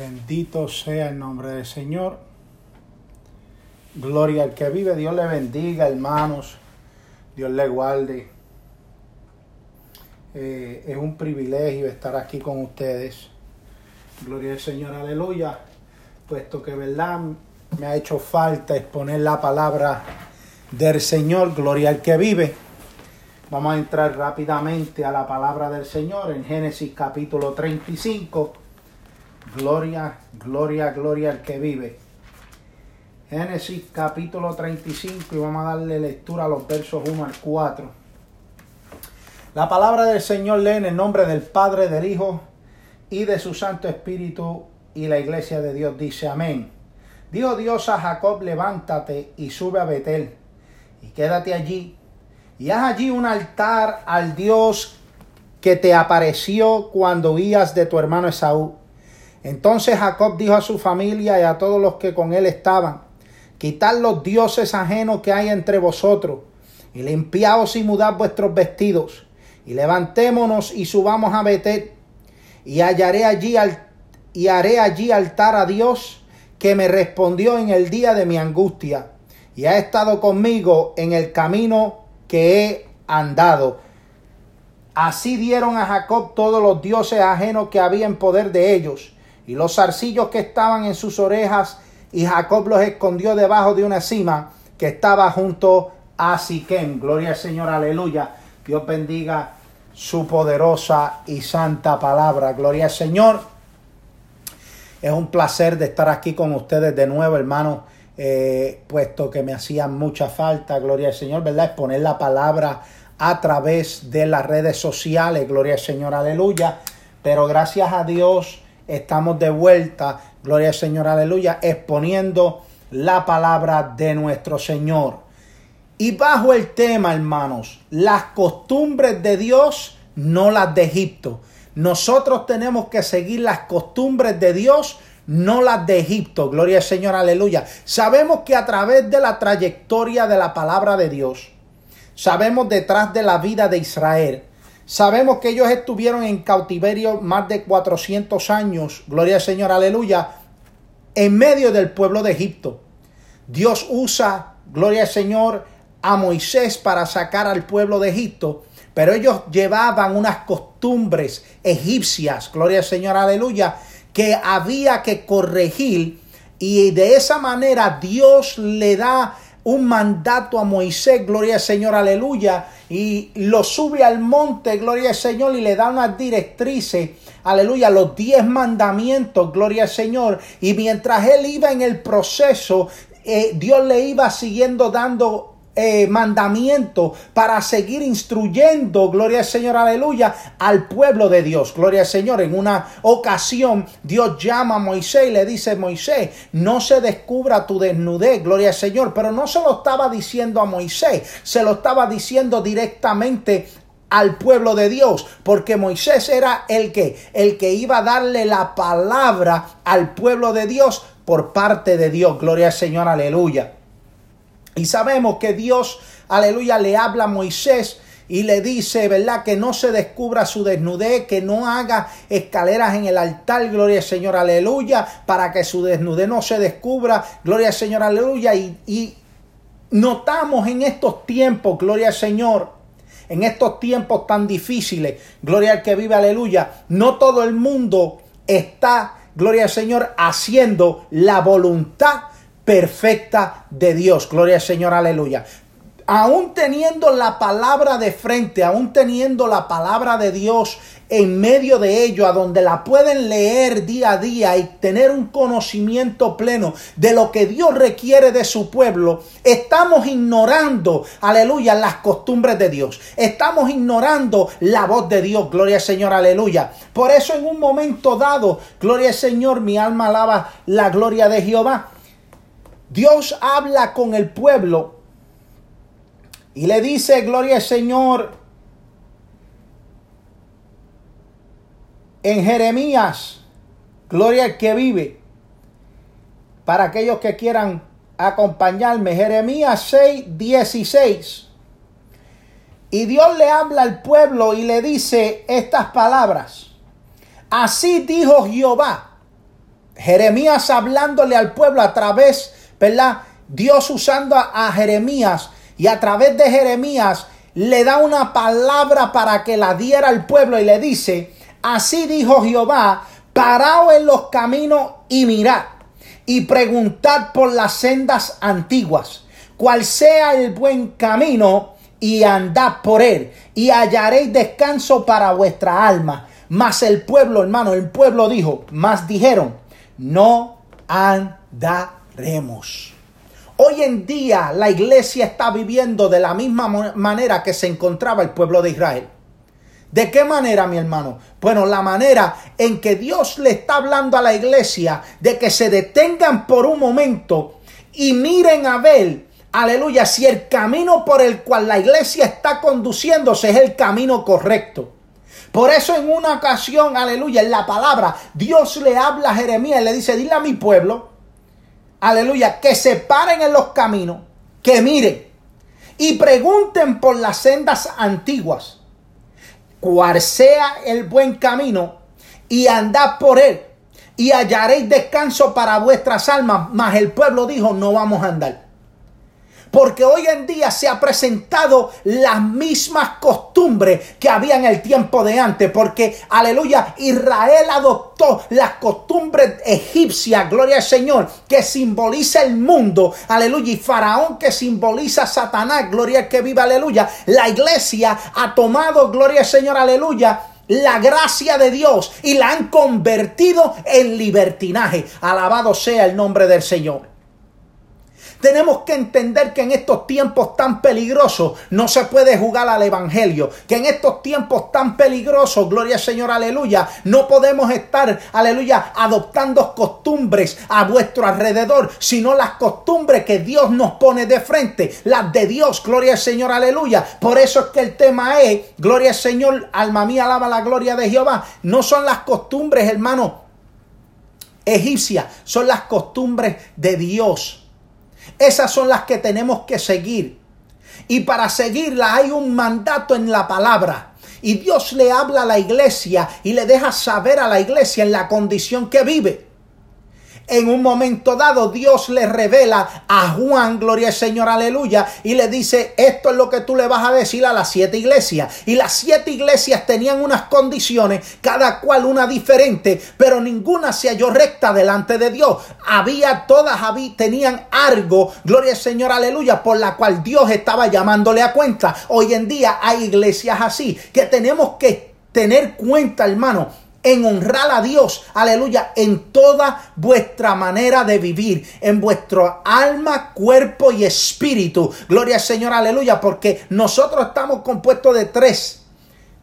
Bendito sea el nombre del Señor. Gloria al que vive. Dios le bendiga, hermanos. Dios le guarde. Eh, es un privilegio estar aquí con ustedes. Gloria al Señor, aleluya. Puesto que, verdad, me ha hecho falta exponer la palabra del Señor. Gloria al que vive. Vamos a entrar rápidamente a la palabra del Señor en Génesis capítulo 35 Gloria, gloria, gloria al que vive. Génesis capítulo 35 y vamos a darle lectura a los versos 1 al 4. La palabra del Señor lee en el nombre del Padre, del Hijo y de su Santo Espíritu y la iglesia de Dios dice amén. Dijo Dios a Jacob, levántate y sube a Betel y quédate allí y haz allí un altar al Dios que te apareció cuando huías de tu hermano Esaú entonces Jacob dijo a su familia y a todos los que con él estaban, quitad los dioses ajenos que hay entre vosotros, y limpiaos y mudad vuestros vestidos, y levantémonos y subamos a Betel, y hallaré allí y haré allí altar a Dios que me respondió en el día de mi angustia, y ha estado conmigo en el camino que he andado. Así dieron a Jacob todos los dioses ajenos que había en poder de ellos, y los zarcillos que estaban en sus orejas, y Jacob los escondió debajo de una cima que estaba junto a Siquem. Gloria al Señor, aleluya. Dios bendiga su poderosa y santa palabra. Gloria al Señor. Es un placer de estar aquí con ustedes de nuevo, hermano, eh, puesto que me hacían mucha falta, gloria al Señor, ¿verdad? Exponer la palabra a través de las redes sociales, gloria al Señor, aleluya. Pero gracias a Dios estamos de vuelta, gloria al Señor, aleluya, exponiendo la palabra de nuestro Señor. Y bajo el tema, hermanos, las costumbres de Dios, no las de Egipto. Nosotros tenemos que seguir las costumbres de Dios, no las de Egipto. Gloria al Señor, aleluya. Sabemos que a través de la trayectoria de la palabra de Dios, sabemos detrás de la vida de Israel, Sabemos que ellos estuvieron en cautiverio más de 400 años, gloria al Señor, aleluya, en medio del pueblo de Egipto. Dios usa, gloria al Señor, a Moisés para sacar al pueblo de Egipto, pero ellos llevaban unas costumbres egipcias, gloria al Señor, aleluya, que había que corregir y de esa manera Dios le da un mandato a Moisés, gloria al Señor, aleluya, y lo sube al monte, gloria al Señor, y le da unas directrices, aleluya, los diez mandamientos, gloria al Señor, y mientras él iba en el proceso, eh, Dios le iba siguiendo dando eh, mandamiento para seguir instruyendo, gloria al Señor, aleluya, al pueblo de Dios, gloria al Señor. En una ocasión Dios llama a Moisés y le dice, Moisés, no se descubra tu desnudez, gloria al Señor, pero no se lo estaba diciendo a Moisés, se lo estaba diciendo directamente al pueblo de Dios, porque Moisés era el que, el que iba a darle la palabra al pueblo de Dios por parte de Dios, gloria al Señor, aleluya. Y sabemos que Dios, aleluya, le habla a Moisés y le dice, ¿verdad? Que no se descubra su desnudez, que no haga escaleras en el altar, gloria al Señor, aleluya, para que su desnudez no se descubra, gloria al Señor, aleluya. Y, notamos en estos tiempos, gloria al Señor, en estos tiempos tan difíciles, gloria al que vive, aleluya, no todo el mundo está, gloria al Señor, haciendo la voluntad perfecta de Dios. Gloria al Señor, aleluya. Aún teniendo la palabra de frente, aún teniendo la palabra de Dios en medio de ello, a donde la pueden leer día a día y tener un conocimiento pleno de lo que Dios requiere de su pueblo, estamos ignorando, aleluya, las costumbres de Dios. Estamos ignorando la voz de Dios, gloria al Señor, aleluya. Por eso en un momento dado, gloria al Señor, mi alma alaba la gloria de Jehová. Dios habla con el pueblo y le dice, gloria al Señor, en Jeremías, gloria al que vive, para aquellos que quieran acompañarme, Jeremías 6, 16. Y Dios le habla al pueblo y le dice estas palabras. Así dijo Jehová Jeremías hablándole al pueblo a través, ¿verdad? Dios usando a, Jeremías y a través de Jeremías le da una palabra para que la diera al pueblo y le dice, así dijo Jehová, paraos en los caminos y mirad y preguntad por las sendas antiguas, cuál sea el buen camino y andad por él y hallaréis descanso para vuestra alma. Mas el pueblo, hermano, el pueblo dijo, más dijeron, no Hoy en día la iglesia está viviendo de la misma manera que se encontraba el pueblo de Israel. ¿De qué manera, mi hermano? Bueno, la manera en que Dios le está hablando a la iglesia de que se detengan por un momento y miren a ver, aleluya, si el camino por el cual la iglesia está conduciéndose es el camino correcto. Por eso en una ocasión, aleluya, en la palabra, Dios le habla a Jeremías y le dice, dile a mi pueblo, aleluya, que se paren en los caminos, que miren. Y pregunten por las sendas antiguas. Cual sea el buen camino, y andad por él, y hallaréis descanso para vuestras almas. Mas el pueblo dijo, no vamos a andar. Porque hoy en día se ha presentado las mismas costumbres que había en el tiempo de antes. Porque, aleluya, Israel adoptó las costumbres egipcias, gloria al Señor, que simboliza el mundo. Aleluya. Y Faraón que simboliza Satanás, gloria al que viva, aleluya. La iglesia ha tomado, gloria al Señor, aleluya la gracia de Dios y la han convertido en libertinaje. Alabado sea el nombre del Señor. Tenemos que entender que en estos tiempos tan peligrosos no se puede jugar al Evangelio. Que en estos tiempos tan peligrosos, gloria al Señor, aleluya, no podemos estar, aleluya, adoptando costumbres a vuestro alrededor, sino las costumbres que Dios nos pone de frente, las de Dios, gloria al Señor, aleluya. Por eso es que el tema es, gloria al Señor, alma mía, alaba la gloria de Jehová. No son las costumbres, hermano, egipcias, son las costumbres de Dios. Esas son las que tenemos que seguir. Y para seguirla hay un mandato en la palabra. Y Dios le habla a la iglesia y le deja saber a la iglesia en la condición que vive en un momento dado Dios le revela a Juan, gloria al Señor, aleluya, y le dice, esto es lo que tú le vas a decir a las siete iglesias. Y las siete iglesias tenían unas condiciones, cada cual una diferente, pero ninguna se halló recta delante de Dios. Había todas, había, tenían algo, gloria al Señor, aleluya, por la cual Dios estaba llamándole a cuenta. Hoy en día hay iglesias así, que tenemos que tener cuenta, hermano, en honrar a Dios, aleluya, en toda vuestra manera de vivir, en vuestro alma, cuerpo y espíritu. Gloria al Señor, aleluya, porque nosotros estamos compuestos de tres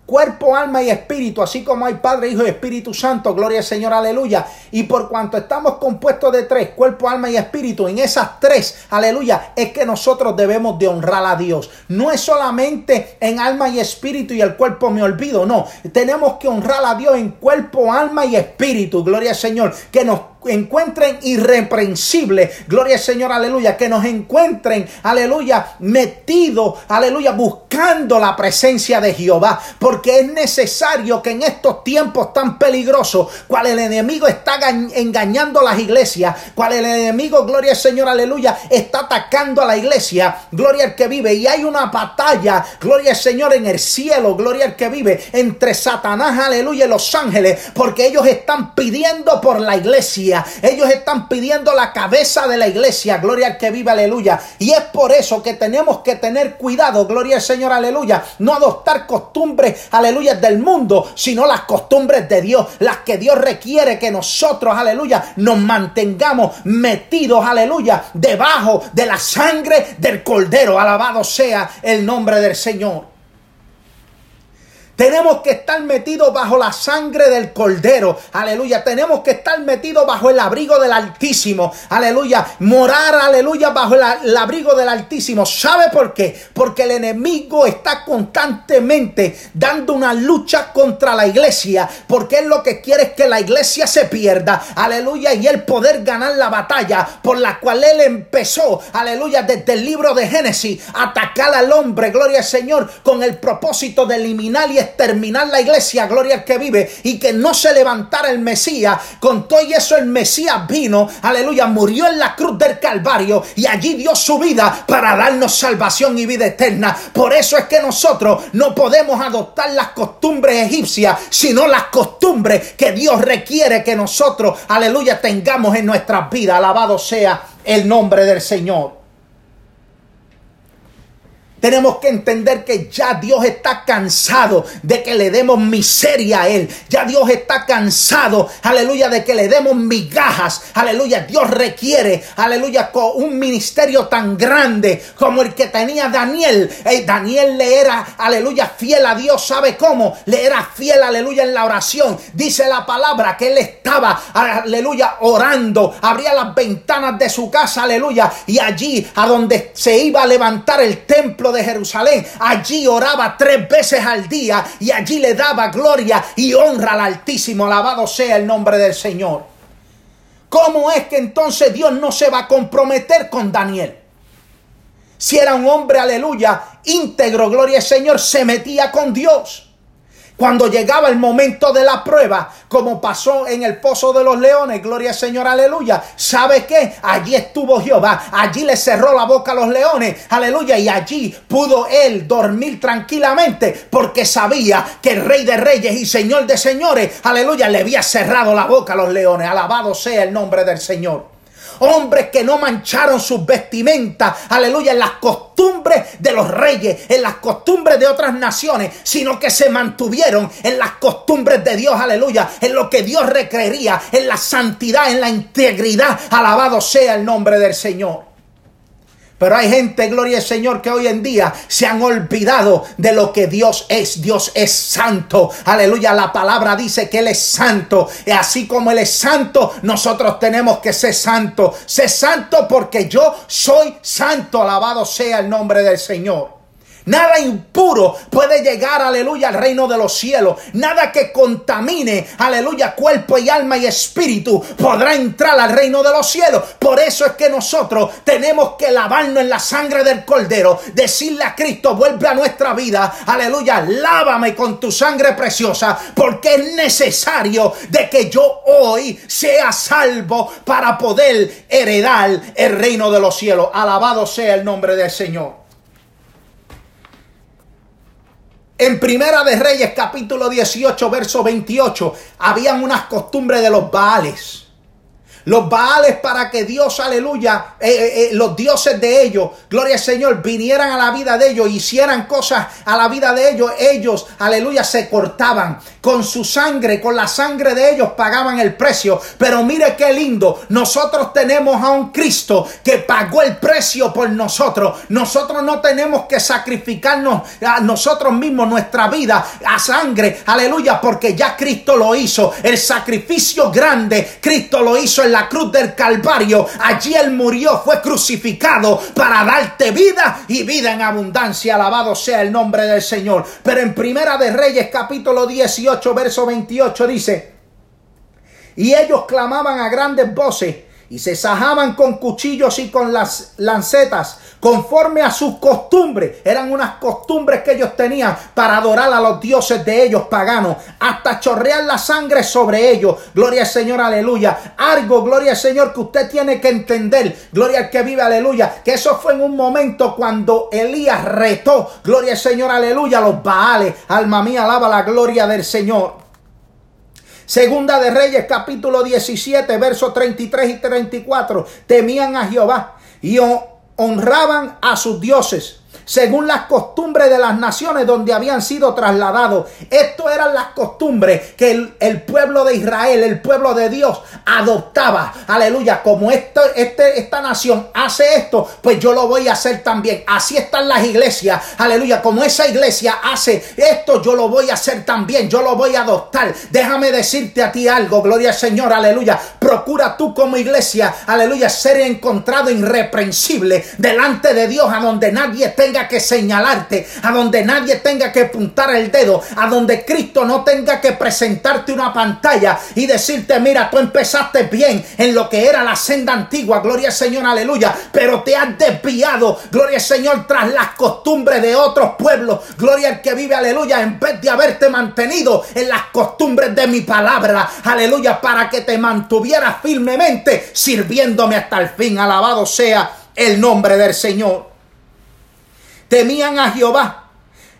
cuerpo, alma y espíritu, así como hay Padre, Hijo y Espíritu Santo, gloria al Señor, aleluya. Y por cuanto estamos compuestos de tres, cuerpo, alma y espíritu, en esas tres, aleluya, es que nosotros debemos de honrar a Dios. No es solamente en alma y espíritu y el cuerpo me olvido, no. Tenemos que honrar a Dios en cuerpo, alma y espíritu, gloria al Señor, que nos encuentren irreprensibles, gloria al Señor, aleluya, que nos encuentren, aleluya, metidos, aleluya, buscando la presencia de Jehová, porque es necesario que en estos tiempos tan peligrosos, cual el enemigo está engañando a las iglesias, cual el enemigo, gloria al Señor, aleluya, está atacando a la iglesia, gloria al que vive, y hay una batalla, gloria al Señor, en el cielo, gloria al que vive, entre Satanás, aleluya, y los ángeles, porque ellos están pidiendo por la iglesia, ellos están pidiendo la cabeza de la iglesia. Gloria al que vive, aleluya. Y es por eso que tenemos que tener cuidado, gloria al Señor, aleluya. No adoptar costumbres, aleluya, del mundo, sino las costumbres de Dios. Las que Dios requiere que nosotros, aleluya, nos mantengamos metidos, aleluya, debajo de la sangre del cordero. Alabado sea el nombre del Señor. Tenemos que estar metidos bajo la sangre del Cordero. Aleluya. Tenemos que estar metidos bajo el abrigo del Altísimo. Aleluya. Morar, aleluya, bajo el, abrigo del Altísimo. ¿Sabe por qué? Porque el enemigo está constantemente dando una lucha contra la iglesia. Porque él lo que quiere es que la iglesia se pierda. Aleluya. Y él poder ganar la batalla por la cual él empezó. Aleluya. Desde el libro de Génesis. Atacar al hombre. Gloria al Señor. Con el propósito de eliminar y exterminar la iglesia, gloria al que vive, y que no se levantara el Mesías. Con todo y eso el Mesías vino, aleluya, murió en la cruz del Calvario y allí dio su vida para darnos salvación y vida eterna. Por eso es que nosotros no podemos adoptar las costumbres egipcias, sino las costumbres que Dios requiere que nosotros, aleluya, tengamos en nuestras vidas. Alabado sea el nombre del Señor. Tenemos que entender que ya Dios está cansado de que le demos miseria a Él. Ya Dios está cansado, aleluya, de que le demos migajas. Aleluya, Dios requiere, aleluya, con un ministerio tan grande como el que tenía Daniel. Daniel le era, aleluya, fiel a Dios. ¿Sabe cómo? Le era fiel, aleluya, en la oración. Dice la palabra que él estaba, aleluya, orando. Abría las ventanas de su casa, aleluya. Y allí, a donde se iba a levantar el templo de Jerusalén. Allí oraba tres veces al día y allí le daba gloria y honra al Altísimo. Alabado sea el nombre del Señor. ¿Cómo es que entonces Dios no se va a comprometer con Daniel? Si era un hombre, aleluya, íntegro, gloria al Señor, se metía con Dios. Cuando llegaba el momento de la prueba, como pasó en el pozo de los leones, gloria al Señor, aleluya. ¿Sabe qué? Allí estuvo Jehová, allí le cerró la boca a los leones, aleluya, y allí pudo él dormir tranquilamente porque sabía que el Rey de Reyes y Señor de Señores, aleluya, le había cerrado la boca a los leones. Alabado sea el nombre del Señor hombres que no mancharon sus vestimentas, aleluya, en las costumbres de los reyes, en las costumbres de otras naciones, sino que se mantuvieron en las costumbres de Dios, aleluya, en lo que Dios requería, en la santidad, en la integridad, alabado sea el nombre del Señor. Pero hay gente, gloria al Señor, que hoy en día se han olvidado de lo que Dios es. Dios es santo. Aleluya. La palabra dice que Él es santo. Y así como Él es santo, nosotros tenemos que ser santo. Sé santo porque yo soy santo. Alabado sea el nombre del Señor. Nada impuro puede llegar, aleluya, al reino de los cielos. Nada que contamine, aleluya, cuerpo y alma y espíritu podrá entrar al reino de los cielos. Por eso es que nosotros tenemos que lavarnos en la sangre del cordero. Decirle a Cristo, vuelve a nuestra vida, aleluya, lávame con tu sangre preciosa. Porque es necesario de que yo hoy sea salvo para poder heredar el reino de los cielos. Alabado sea el nombre del Señor. En Primera de Reyes capítulo 18 verso 28 habían unas costumbres de los Baales. Los Baales para que Dios, aleluya, eh, eh, eh, los dioses de ellos, gloria al Señor, vinieran a la vida de ellos, hicieran cosas a la vida de ellos. Ellos, aleluya, se cortaban con su sangre, con la sangre de ellos pagaban el precio. Pero mire qué lindo, nosotros tenemos a un Cristo que pagó el precio por nosotros. Nosotros no tenemos que sacrificarnos a nosotros mismos nuestra vida a sangre, aleluya, porque ya Cristo lo hizo. El sacrificio grande, Cristo lo hizo en la la cruz del Calvario. Allí Él murió, fue crucificado para darte vida y vida en abundancia. Alabado sea el nombre del Señor. Pero en Primera de Reyes capítulo 18 verso 28 dice, y ellos clamaban a grandes voces y se sajaban con cuchillos y con las lancetas conforme a sus costumbres. Eran unas costumbres que ellos tenían para adorar a los dioses de ellos paganos, hasta chorrear la sangre sobre ellos. Gloria al Señor, aleluya. Algo, gloria al Señor, que usted tiene que entender. Gloria al que vive, aleluya. Que eso fue en un momento cuando Elías retó, gloria al Señor, aleluya, los Baales. Alma mía, alaba la gloria del Señor. Segunda de Reyes capítulo 17, versos 33 y 34. Temían a Jehová y honraban a sus dioses según las costumbres de las naciones donde habían sido trasladados. Esto eran las costumbres que el, pueblo de Israel, el pueblo de Dios, adoptaba. Aleluya, como este, esta nación hace esto, pues yo lo voy a hacer también. Así están las iglesias. Aleluya, como esa iglesia hace esto, yo lo voy a hacer también. Yo lo voy a adoptar. Déjame decirte a ti algo, gloria al Señor, aleluya. Procura tú como iglesia, aleluya, ser encontrado irreprensible delante de Dios, a donde nadie tenga que señalarte, a donde nadie tenga que apuntar el dedo, a donde Cristo no tenga que presentarte una pantalla y decirte, mira, tú empezaste bien en lo que era la senda antigua, gloria al Señor, aleluya, pero te has desviado, gloria al Señor, tras las costumbres de otros pueblos, gloria al que vive, aleluya, en vez de haberte mantenido en las costumbres de mi palabra, aleluya, para que te mantuvieras firmemente sirviéndome hasta el fin, alabado sea el nombre del Señor. Temían a Jehová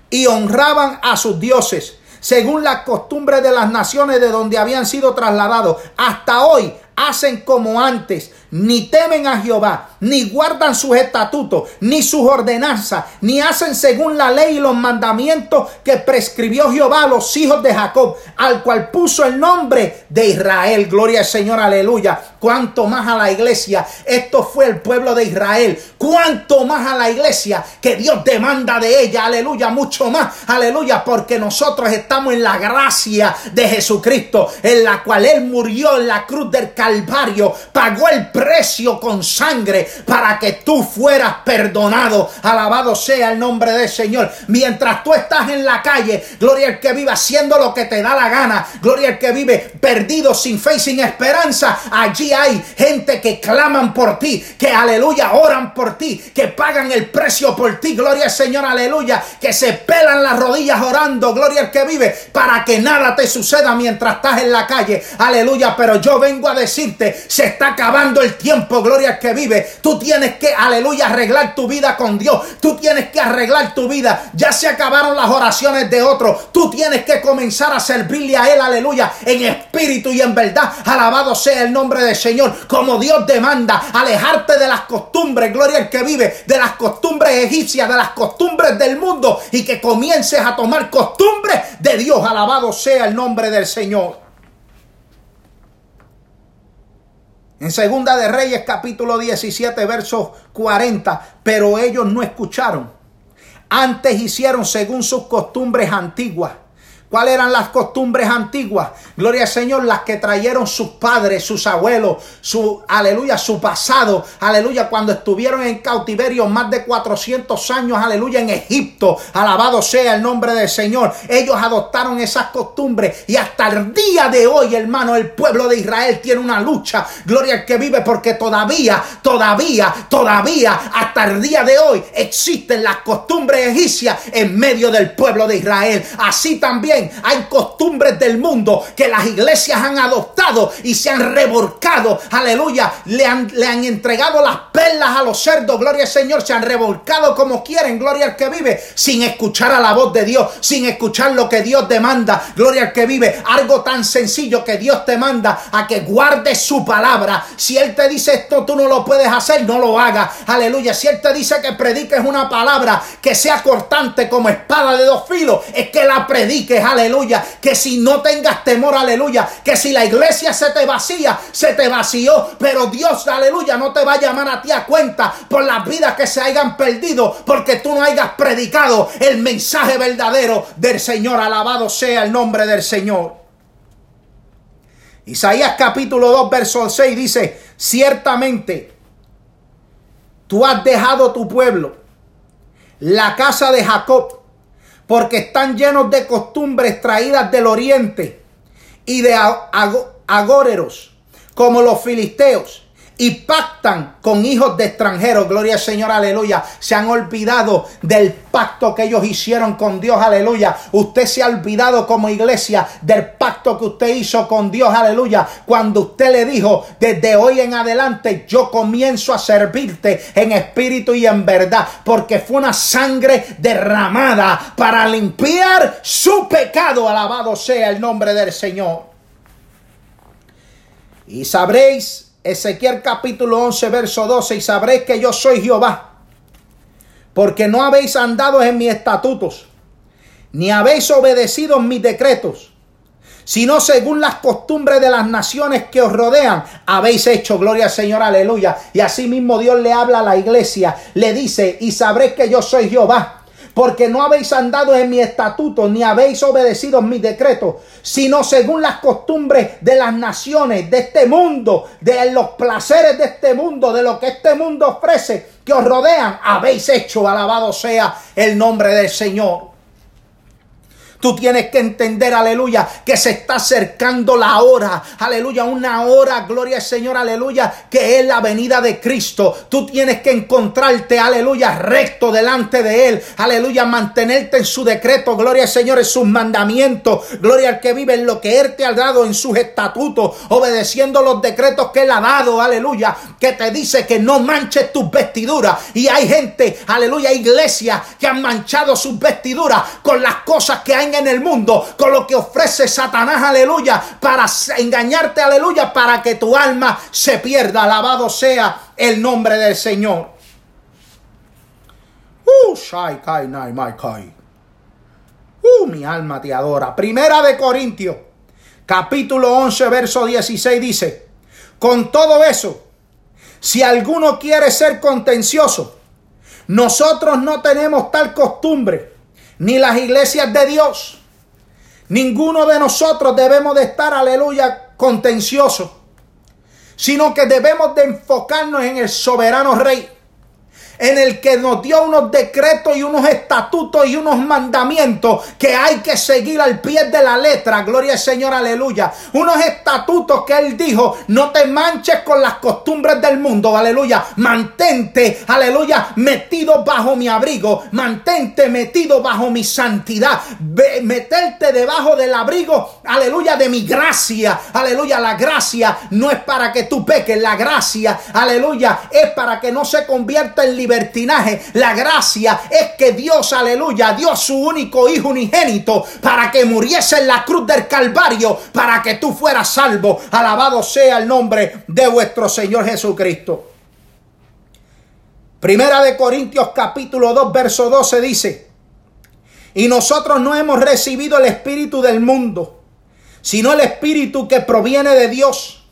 y honraban a sus dioses, según las costumbres de las naciones de donde habían sido trasladados. Hasta hoy hacen como antes, ni temen a Jehová, ni guardan sus estatutos, ni sus ordenanzas, ni hacen según la ley y los mandamientos que prescribió Jehová a los hijos de Jacob, al cual puso el nombre de Israel. Gloria al Señor, aleluya. Cuanto más a la iglesia, esto fue el pueblo de Israel. Cuanto más a la iglesia que Dios demanda de ella, aleluya, mucho más, aleluya, porque nosotros estamos en la gracia de Jesucristo, en la cual Él murió en la cruz del Calvario, pagó el precio con sangre para que tú fueras perdonado. Alabado sea el nombre del Señor. Mientras tú estás en la calle, gloria al que vive haciendo lo que te da la gana, gloria al que vive perdido, sin fe y sin esperanza. Allí hay gente que claman por ti, que aleluya, oran por ti, que pagan el precio por ti, gloria al Señor, aleluya, que se pelan las rodillas orando, gloria al que vive, para que nada te suceda mientras estás en la calle, aleluya. Pero yo vengo a decirte, se está acabando el tiempo, gloria al que vive. Tú tienes que, aleluya, arreglar tu vida con Dios. Tú tienes que arreglar tu vida. Ya se acabaron las oraciones de otros. Tú tienes que comenzar a servirle a Él, aleluya, en espíritu y en verdad. Alabado sea el nombre del Señor. Como Dios demanda, alejarte de las costumbres, gloria al que vive, de las costumbres egipcias, de las costumbres del mundo y que comiences a tomar costumbres de Dios. Alabado sea el nombre del Señor. En Segunda de Reyes capítulo 17 versos 40, pero ellos no escucharon. Antes hicieron según sus costumbres antiguas ¿Cuáles eran las costumbres antiguas? Gloria al Señor, las que trajeron sus padres, sus abuelos, su, aleluya, su pasado, aleluya, cuando estuvieron en cautiverio más de 400 años, aleluya, en Egipto, alabado sea el nombre del Señor. Ellos adoptaron esas costumbres y hasta el día de hoy, hermano, el pueblo de Israel tiene una lucha, gloria al que vive, porque todavía, todavía, todavía, hasta el día de hoy existen las costumbres egipcias en medio del pueblo de Israel. Así también hay costumbres del mundo que las iglesias han adoptado y se han revolcado. Aleluya. Le han, le han entregado las perlas a los cerdos. Gloria al Señor. Se han revolcado como quieren. Gloria al que vive. Sin escuchar a la voz de Dios. Sin escuchar lo que Dios demanda. Gloria al que vive. Algo tan sencillo que Dios te manda a que guardes su palabra. Si Él te dice esto tú no lo puedes hacer, no lo hagas. Aleluya. Si Él te dice que prediques una palabra que sea cortante como espada de dos filos, es que la prediques aleluya. Que si no tengas temor, aleluya. Que si la iglesia se te vacía, se te vació. Pero Dios, aleluya, no te va a llamar a ti a cuenta por las vidas que se hayan perdido. Porque tú no hayas predicado el mensaje verdadero del Señor. Alabado sea el nombre del Señor. Isaías capítulo 2, verso 6 dice, ciertamente tú has dejado tu pueblo, la casa de Jacob, porque están llenos de costumbres traídas del oriente y de agóreros, como los filisteos y pactan con hijos de extranjeros. Gloria al Señor, aleluya. Se han olvidado del pacto que ellos hicieron con Dios, aleluya. Usted se ha olvidado como iglesia del pacto que usted hizo con Dios, aleluya. Cuando usted le dijo, desde hoy en adelante yo comienzo a servirte en espíritu y en verdad, porque fue una sangre derramada para limpiar su pecado. Alabado sea el nombre del Señor. Y sabréis Ezequiel capítulo 11, verso 12, y sabréis que yo soy Jehová, porque no habéis andado en mis estatutos, ni habéis obedecido mis decretos, sino según las costumbres de las naciones que os rodean, habéis hecho, gloria al Señor, aleluya. Y así mismo Dios le habla a la iglesia, le dice, y sabréis que yo soy Jehová porque no habéis andado en mi estatuto, ni habéis obedecido mis decretos, sino según las costumbres de las naciones, de este mundo, de los placeres de este mundo, de lo que este mundo ofrece, que os rodean, habéis hecho, alabado sea el nombre del Señor. Tú tienes que entender, aleluya, que se está acercando la hora, aleluya, una hora, gloria al Señor, aleluya, que es la venida de Cristo. Tú tienes que encontrarte, aleluya, recto delante de Él, aleluya, mantenerte en su decreto, gloria al Señor, en sus mandamientos, gloria al que vive en lo que Él te ha dado, en sus estatutos, obedeciendo los decretos que Él ha dado, aleluya, que te dice que no manches tus vestiduras. Y hay gente, aleluya, iglesia, que han manchado sus vestiduras con las cosas que en el mundo, con lo que ofrece Satanás, aleluya, para engañarte, aleluya, para que tu alma se pierda. Alabado sea el nombre del Señor. Uh, uh, mi alma te adora. Primera de Corintios, capítulo 11, verso 16 dice, con todo eso, si alguno quiere ser contencioso, nosotros no tenemos tal costumbre ni las iglesias de Dios. Ninguno de nosotros debemos de estar, aleluya, contencioso, sino que debemos de enfocarnos en el soberano rey en el que nos dio unos decretos y unos estatutos y unos mandamientos que hay que seguir al pie de la letra. Gloria al Señor, aleluya. Unos estatutos que Él dijo, no te manches con las costumbres del mundo, aleluya. Mantente, aleluya, metido bajo mi abrigo. Mantente metido bajo mi santidad. meterte debajo del abrigo, aleluya, de mi gracia. Aleluya, la gracia no es para que tú peques, la gracia, aleluya, es para que no se convierta en La gracia es que Dios, aleluya, dio su único hijo unigénito para que muriese en la cruz del Calvario, para que tú fueras salvo. Alabado sea el nombre de vuestro Señor Jesucristo. Primera de Corintios capítulo 2 verso 12 dice, y nosotros no hemos recibido el espíritu del mundo, sino el espíritu que proviene de Dios,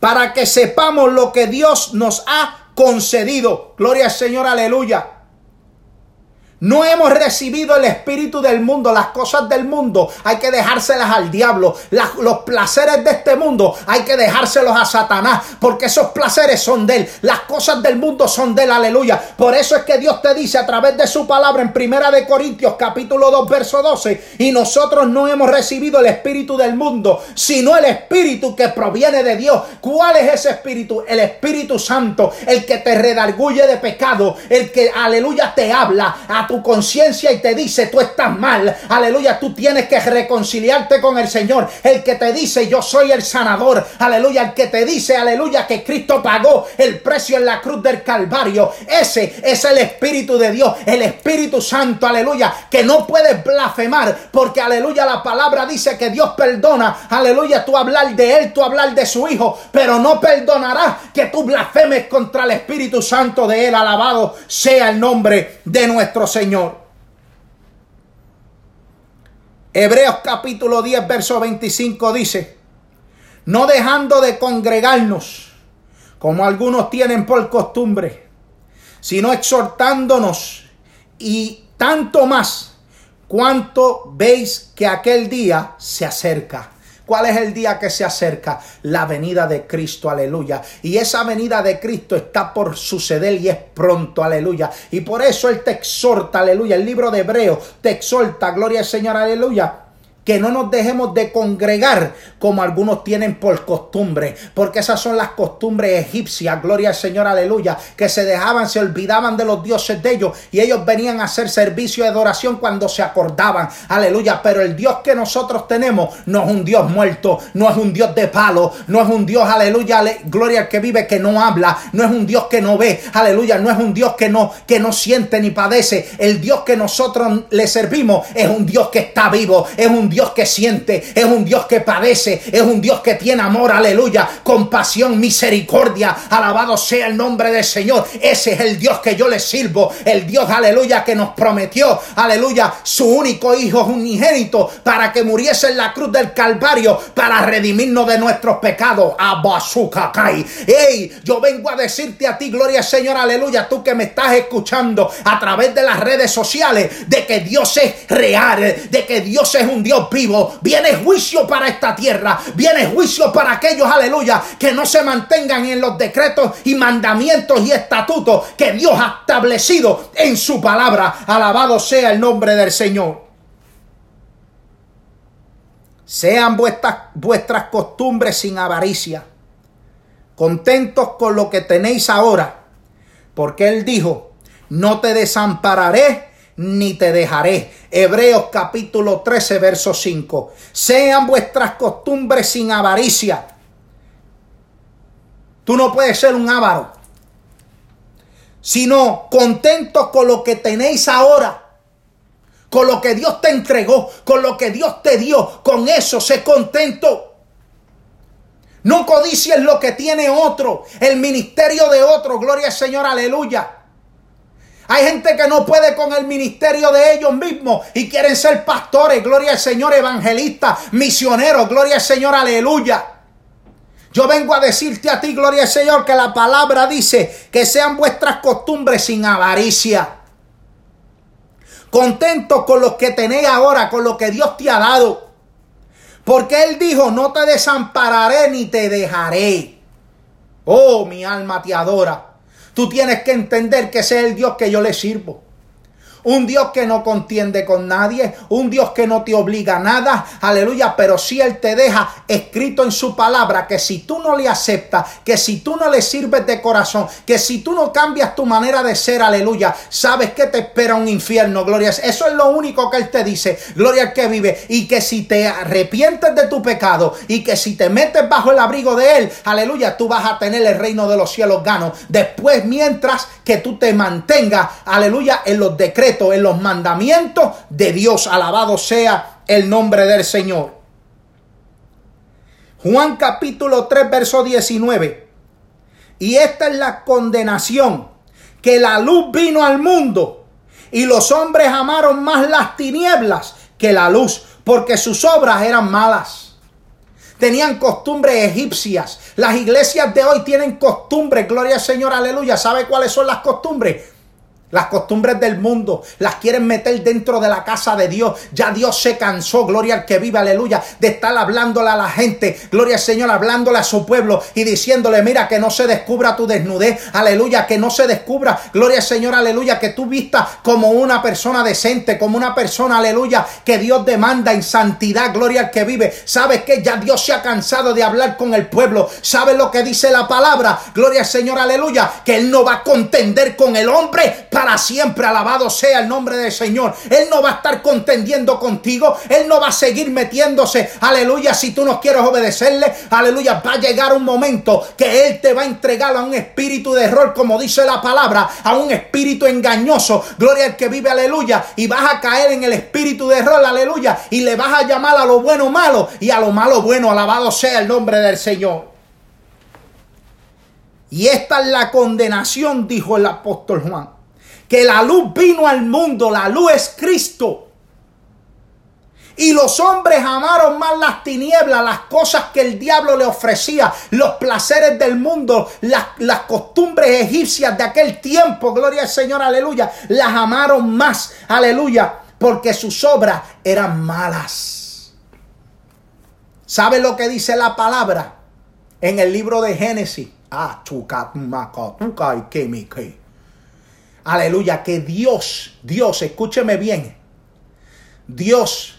para que sepamos lo que Dios nos ha concedido. Gloria al Señor, aleluya. No hemos recibido el espíritu del mundo, las cosas del mundo hay que dejárselas al diablo, los placeres de este mundo hay que dejárselos a Satanás, porque esos placeres son de él, las cosas del mundo son de él, aleluya. Por eso es que Dios te dice a través de su palabra en Primera de Corintios capítulo 2 verso 12, y nosotros no hemos recibido el espíritu del mundo, sino el espíritu que proviene de Dios. ¿Cuál es ese espíritu? El Espíritu Santo, el que te redarguye de pecado, el que aleluya te habla a tu conciencia y te dice, tú estás mal. Aleluya, tú tienes que reconciliarte con el Señor. El que te dice, yo soy el sanador. Aleluya, el que te dice, aleluya, que Cristo pagó el precio en la cruz del Calvario. Ese es el Espíritu de Dios, el Espíritu Santo, aleluya, que no puedes blasfemar porque, aleluya, la palabra dice que Dios perdona. Aleluya, tú hablar de Él, tú hablar de su Hijo, pero no perdonarás que tú blasfemes contra el Espíritu Santo de Él. Alabado sea el nombre de nuestro Señor. Señor. Hebreos capítulo 10, verso 25 dice, no dejando de congregarnos, como algunos tienen por costumbre, sino exhortándonos y tanto más cuanto veis que aquel día se acerca. ¿Cuál es el día que se acerca? La venida de Cristo, aleluya. Y esa venida de Cristo está por suceder y es pronto, aleluya. Y por eso Él te exhorta, aleluya. El libro de Hebreo te exhorta, gloria al Señor, aleluya que no nos dejemos de congregar como algunos tienen por costumbre, porque esas son las costumbres egipcias, gloria al Señor, aleluya, que se dejaban, se olvidaban de los dioses de ellos y ellos venían a hacer servicio de adoración cuando se acordaban, aleluya, pero el Dios que nosotros tenemos no es un Dios muerto, no es un Dios de palo, no es un Dios, aleluya, gloria al que vive que no habla, no es un Dios que no ve, aleluya, no es un Dios que no que no siente ni padece, el Dios que nosotros le servimos es un Dios que está vivo, es un Dios Dios que siente, es un Dios que padece, es un Dios que tiene amor, aleluya, compasión, misericordia. Alabado sea el nombre del Señor. Ese es el Dios que yo le sirvo, el Dios, aleluya, que nos prometió, aleluya, su único hijo unigénito para que muriese en la cruz del Calvario para redimirnos de nuestros pecados. Abasucacay. Hey, yo vengo a decirte a ti, gloria al Señor, aleluya, tú que me estás escuchando a través de las redes sociales, de que Dios es real, de que Dios es un Dios vivo. Viene juicio para esta tierra, viene juicio para aquellos, aleluya, que no se mantengan en los decretos y mandamientos y estatutos que Dios ha establecido en su palabra. Alabado sea el nombre del Señor. Sean vuestras, vuestras costumbres sin avaricia, contentos con lo que tenéis ahora, porque Él dijo, no te desampararé ni te dejaré. Hebreos capítulo 13, verso 5. Sean vuestras costumbres sin avaricia. Tú no puedes ser un avaro, sino contentos con lo que tenéis ahora con lo que Dios te entregó, con lo que Dios te dio, con eso sé contento. No codicies lo que tiene otro, el ministerio de otro, gloria al Señor, aleluya. Hay gente que no puede con el ministerio de ellos mismos y quieren ser pastores, gloria al Señor, evangelistas, misioneros, gloria al Señor, aleluya. Yo vengo a decirte a ti, gloria al Señor, que la palabra dice que sean vuestras costumbres sin avaricia. Contentos con lo que tenéis ahora, con lo que Dios te ha dado. Porque Él dijo, no te desampararé ni te dejaré. Oh, mi alma te adora. Tú tienes que entender que ese es el Dios que yo le sirvo. Un Dios que no contiende con nadie, un Dios que no te obliga a nada, aleluya, pero si Él te deja escrito en su palabra que si tú no le aceptas, que si tú no le sirves de corazón, que si tú no cambias tu manera de ser, aleluya, sabes que te espera un infierno, gloria. Eso es lo único que Él te dice, gloria al que vive, y que si te arrepientes de tu pecado y que si te metes bajo el abrigo de Él, aleluya, tú vas a tener el reino de los cielos gano. Después, mientras que tú te mantengas, aleluya, en los decretos en los mandamientos de Dios. Alabado sea el nombre del Señor. Juan capítulo 3, verso 19. Y esta es la condenación, que la luz vino al mundo y los hombres amaron más las tinieblas que la luz, porque sus obras eran malas. Tenían costumbres egipcias. Las iglesias de hoy tienen costumbres. Gloria al Señor, aleluya. ¿Sabe cuáles son las costumbres? Las costumbres del mundo las quieren meter dentro de la casa de Dios. Ya Dios se cansó, gloria al que vive, aleluya, de estar hablándole a la gente, gloria al Señor, hablándole a su pueblo y diciéndole, mira, que no se descubra tu desnudez, aleluya, que no se descubra, gloria al Señor, aleluya, que tú vistas como una persona decente, como una persona, aleluya, que Dios demanda en santidad, gloria al que vive. ¿Sabes que Ya Dios se ha cansado de hablar con el pueblo. ¿Sabes lo que dice la palabra? Gloria al Señor, aleluya, que Él no va a contender con el hombre para siempre. Alabado sea el nombre del Señor. Él no va a estar contendiendo contigo. Él no va a seguir metiéndose. Aleluya. Si tú no quieres obedecerle, aleluya. Va a llegar un momento que Él te va a entregar a un espíritu de error, como dice la palabra, a un espíritu engañoso. Gloria al que vive, aleluya. Y vas a caer en el espíritu de error, aleluya. Y le vas a llamar a lo bueno malo y a lo malo bueno. Alabado sea el nombre del Señor. Y esta es la condenación, dijo el apóstol Juan que la luz vino al mundo, la luz es Cristo. Y los hombres amaron más las tinieblas, las cosas que el diablo le ofrecía, los placeres del mundo, las, las, costumbres egipcias de aquel tiempo, gloria al Señor, aleluya, las amaron más, aleluya, porque sus obras eran malas. ¿Sabe lo que dice la palabra en el libro de Génesis? Ah, Aleluya, que Dios, Dios, escúcheme bien. Dios,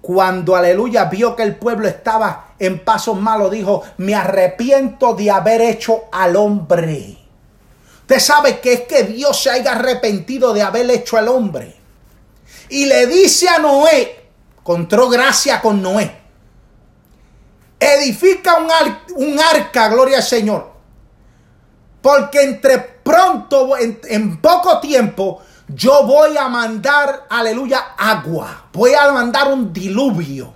cuando aleluya vio que el pueblo estaba en pasos malos, dijo, me arrepiento de haber hecho al hombre. Usted sabe que es que Dios se haya arrepentido de haber hecho al hombre. Y le dice a Noé, encontró gracia con Noé, edifica un, un arca, gloria al Señor porque entre pronto, en, poco tiempo, yo voy a mandar, aleluya, agua. Voy a mandar un diluvio.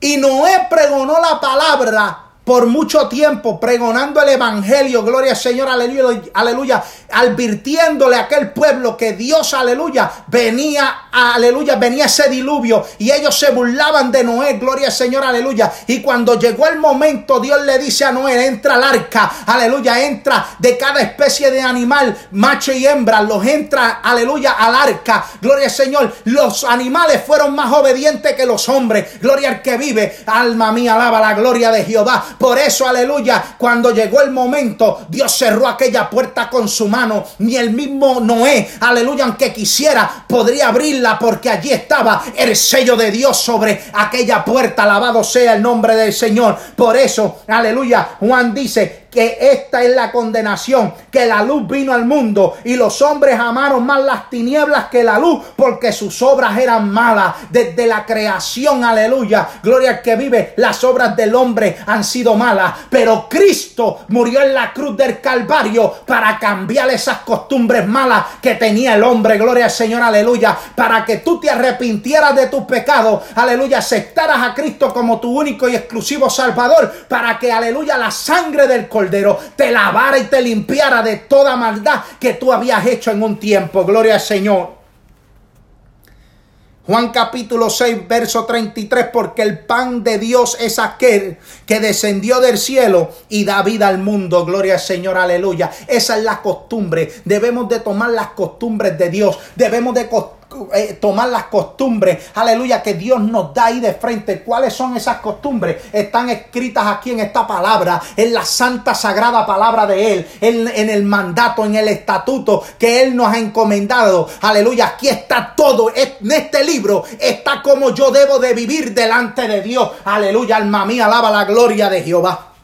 Y Noé pregonó la palabra por mucho tiempo pregonando el evangelio, gloria al Señor, aleluya, aleluya, advirtiéndole a aquel pueblo que Dios, aleluya, venía, aleluya, venía ese diluvio y ellos se burlaban de Noé, gloria al Señor, aleluya. Y cuando llegó el momento, Dios le dice a Noé, entra al arca, aleluya, entra de cada especie de animal, macho y hembra, los entra, aleluya, al arca, gloria al Señor. Los animales fueron más obedientes que los hombres, gloria al que vive, alma mía, alaba la gloria de Jehová. Por eso, aleluya, cuando llegó el momento, Dios cerró aquella puerta con su mano. Ni el mismo Noé, aleluya, aunque quisiera, podría abrirla porque allí estaba el sello de Dios sobre aquella puerta. Alabado sea el nombre del Señor. Por eso, aleluya, Juan dice, que esta es la condenación, que la luz vino al mundo y los hombres amaron más las tinieblas que la luz porque sus obras eran malas. Desde la creación, aleluya, gloria al que vive, las obras del hombre han sido malas, pero Cristo murió en la cruz del Calvario para cambiar esas costumbres malas que tenía el hombre, gloria al Señor, aleluya, para que tú te arrepintieras de tus pecados, aleluya, aceptaras a Cristo como tu único y exclusivo Salvador, para que, aleluya, la sangre del Cordero te lavara y te limpiara de toda maldad que tú habías hecho en un tiempo. Gloria al Señor. Juan capítulo 6, verso 33, porque el pan de Dios es aquel que descendió del cielo y da vida al mundo. Gloria al Señor, aleluya. Esa es la costumbre. Debemos de tomar las costumbres de Dios. Debemos de eh, tomar las costumbres, aleluya, que Dios nos da ahí de frente. ¿Cuáles son esas costumbres? Están escritas aquí en esta palabra, en la santa sagrada palabra de Él, en, en el mandato, en el estatuto que Él nos ha encomendado. Aleluya, aquí está todo. En este libro está como yo debo de vivir delante de Dios. Aleluya, alma mía, alaba la gloria de Jehová.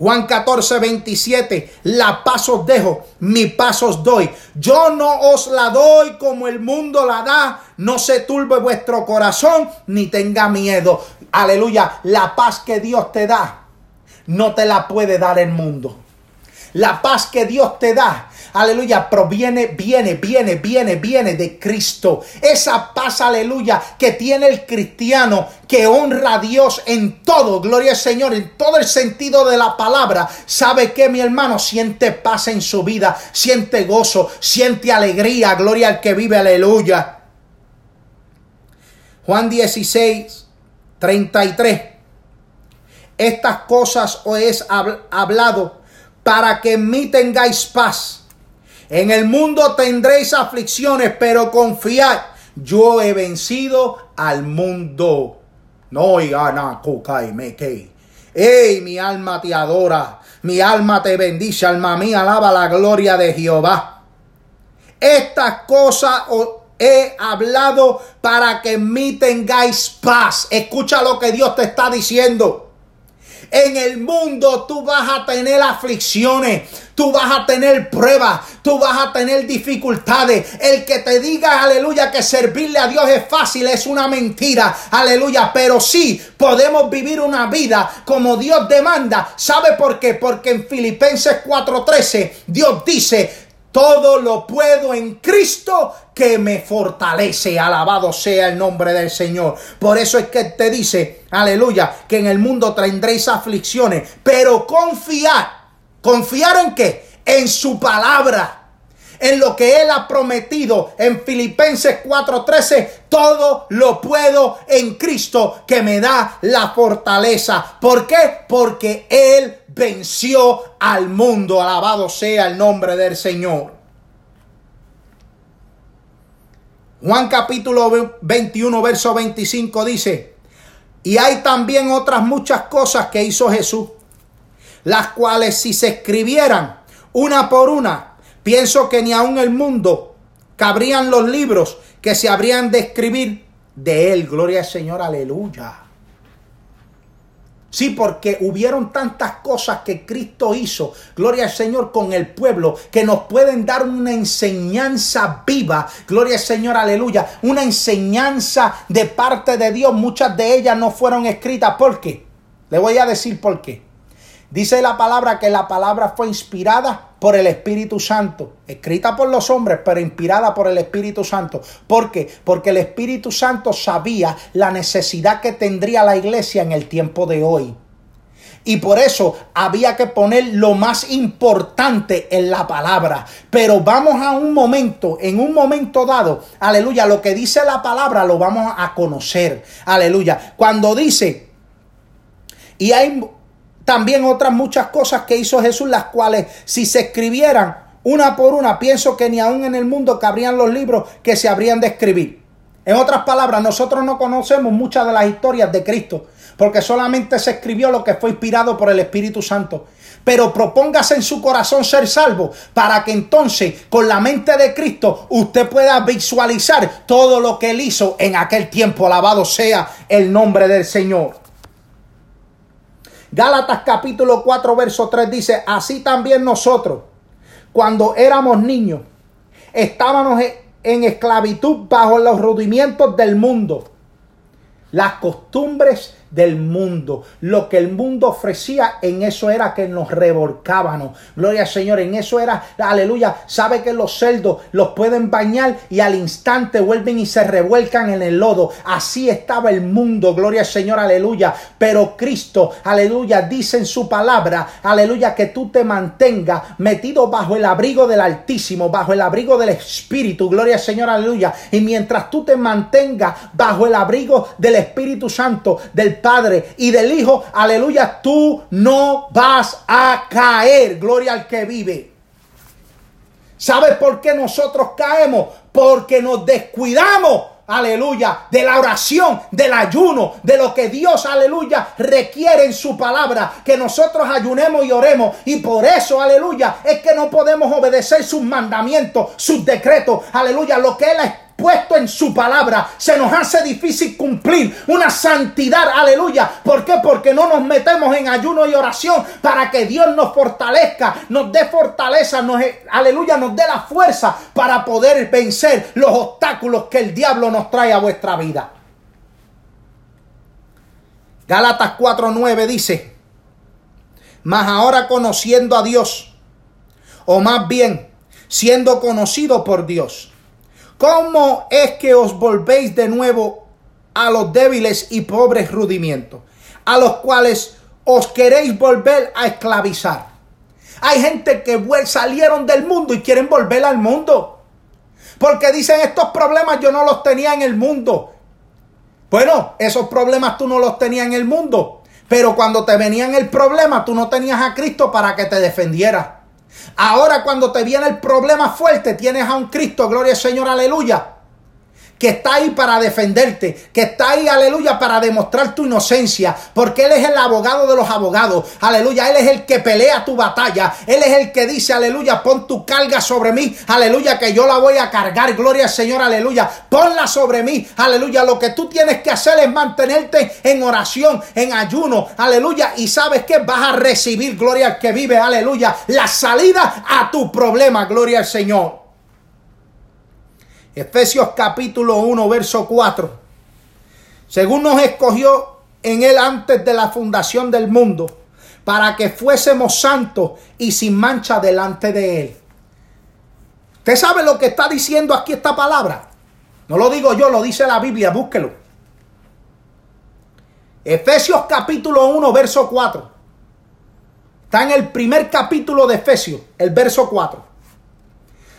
Juan 14, 27, la paz os dejo, mi paz os doy. Yo no os la doy como el mundo la da. No se turbe vuestro corazón ni tenga miedo. Aleluya, la paz que Dios te da, no te la puede dar el mundo. La paz que Dios te da aleluya, proviene, viene, viene, viene, viene de Cristo. Esa paz, aleluya, que tiene el cristiano que honra a Dios en todo, gloria al Señor, en todo el sentido de la palabra. ¿Sabe que mi hermano? Siente paz en su vida, siente gozo, siente alegría, gloria al que vive, aleluya. Juan 16, 33. Estas cosas os he hablado para que en mí tengáis paz. En el mundo tendréis aflicciones, pero confiad, yo he vencido al mundo. No gana me que. Ey, mi alma te adora, mi alma te bendice, alma mía, alaba la gloria de Jehová. Estas cosas os he hablado para que en mí tengáis paz. Escucha lo que Dios te está diciendo. En el mundo tú vas a tener aflicciones, tú vas a tener pruebas, tú vas a tener dificultades. El que te diga, aleluya, que servirle a Dios es fácil es una mentira, aleluya. Pero sí podemos vivir una vida como Dios demanda. ¿Sabe por qué? Porque en Filipenses 4:13 Dios dice, todo lo puedo en Cristo que me fortalece. Alabado sea el nombre del Señor. Por eso es que te dice, aleluya, que en el mundo tendréis aflicciones, pero confiar. ¿Confiar en qué? En su palabra. En lo que Él ha prometido en Filipenses 4:13, todo lo puedo en Cristo que me da la fortaleza. ¿Por qué? Porque Él venció al mundo. Alabado sea el nombre del Señor. Juan capítulo 21, verso 25 dice, y hay también otras muchas cosas que hizo Jesús, las cuales si se escribieran una por una, pienso que ni aun el mundo cabrían los libros que se habrían de escribir de él. Gloria al Señor, aleluya. Sí, porque hubieron tantas cosas que Cristo hizo, gloria al Señor, con el pueblo, que nos pueden dar una enseñanza viva, gloria al Señor, aleluya, una enseñanza de parte de Dios. Muchas de ellas no fueron escritas. ¿Por qué? Le voy a decir por qué. Dice la palabra que la palabra fue inspirada por el Espíritu Santo, escrita por los hombres, pero inspirada por el Espíritu Santo. ¿Por qué? Porque el Espíritu Santo sabía la necesidad que tendría la iglesia en el tiempo de hoy. Y por eso había que poner lo más importante en la palabra. Pero vamos a un momento, en un momento dado, aleluya, lo que dice la palabra lo vamos a conocer. Aleluya. Cuando dice, y hay también otras muchas cosas que hizo Jesús, las cuales si se escribieran una por una, pienso que ni aún en el mundo cabrían los libros que se habrían de escribir. En otras palabras, nosotros no conocemos muchas de las historias de Cristo porque solamente se escribió lo que fue inspirado por el Espíritu Santo. Pero propóngase en su corazón ser salvo para que entonces con la mente de Cristo usted pueda visualizar todo lo que él hizo en aquel tiempo. Alabado sea el nombre del Señor. Gálatas capítulo 4 verso 3 dice, así también nosotros, cuando éramos niños, estábamos en esclavitud bajo los rudimientos del mundo, las costumbres del mundo. Lo que el mundo ofrecía, en eso era que nos revolcábamos. Gloria al Señor, en eso era, aleluya. Sabe que los cerdos los pueden bañar y al instante vuelven y se revuelcan en el lodo. Así estaba el mundo, gloria al Señor, aleluya. Pero Cristo, aleluya, dice en su palabra, aleluya, que tú te mantengas metido bajo el abrigo del Altísimo, bajo el abrigo del Espíritu, gloria al Señor, aleluya. Y mientras tú te mantengas bajo el abrigo del Espíritu Santo, del Padre y del Hijo, aleluya, tú no vas a caer. Gloria al que vive. ¿Sabes por qué nosotros caemos? Porque nos descuidamos aleluya, de la oración, del ayuno, de lo que Dios, aleluya, requiere en su palabra, que nosotros ayunemos y oremos. Y por eso, aleluya, es que no podemos obedecer sus mandamientos, sus decretos, aleluya, lo que Él ha puesto en su palabra, se nos hace difícil cumplir una santidad, aleluya. ¿Por qué? Porque no nos metemos en ayuno y oración para que Dios nos fortalezca, nos dé fortaleza, nos, aleluya, nos dé la fuerza para poder vencer los obstáculos que el diablo nos trae a vuestra vida. Gálatas 4:9 dice, mas ahora conociendo a Dios, o más bien siendo conocido por Dios, ¿Cómo es que os volvéis de nuevo a los débiles y pobres rudimientos, a los cuales os queréis volver a esclavizar? Hay gente que salieron del mundo y quieren volver al mundo. Porque dicen estos problemas yo no los tenía en el mundo. Bueno, esos problemas tú no los tenías en el mundo. Pero cuando te venían el problema, tú no tenías a Cristo para que te defendiera. Ahora cuando te viene el problema fuerte, tienes a un Cristo, gloria al Señor, aleluya, que está ahí para defenderte, que está ahí, aleluya, para demostrar tu inocencia, porque Él es el abogado de los abogados, aleluya, Él es el que pelea tu batalla, Él es el que dice, aleluya, pon tu carga sobre mí, aleluya, que yo la voy a cargar, gloria al Señor, aleluya, ponla sobre mí, aleluya, lo que tú tienes que hacer es mantenerte en oración, en ayuno, aleluya, y sabes que vas a recibir, gloria al que vive, aleluya, la salida a tu problema, gloria al Señor. Efesios capítulo 1, verso 4. Según nos escogió en él antes de la fundación del mundo, para que fuésemos santos y sin mancha delante de él. ¿Usted sabe lo que está diciendo aquí esta palabra? No lo digo yo, lo dice la Biblia, búsquelo. Efesios capítulo 1, verso 4. Está en el primer capítulo de Efesios, el verso 4.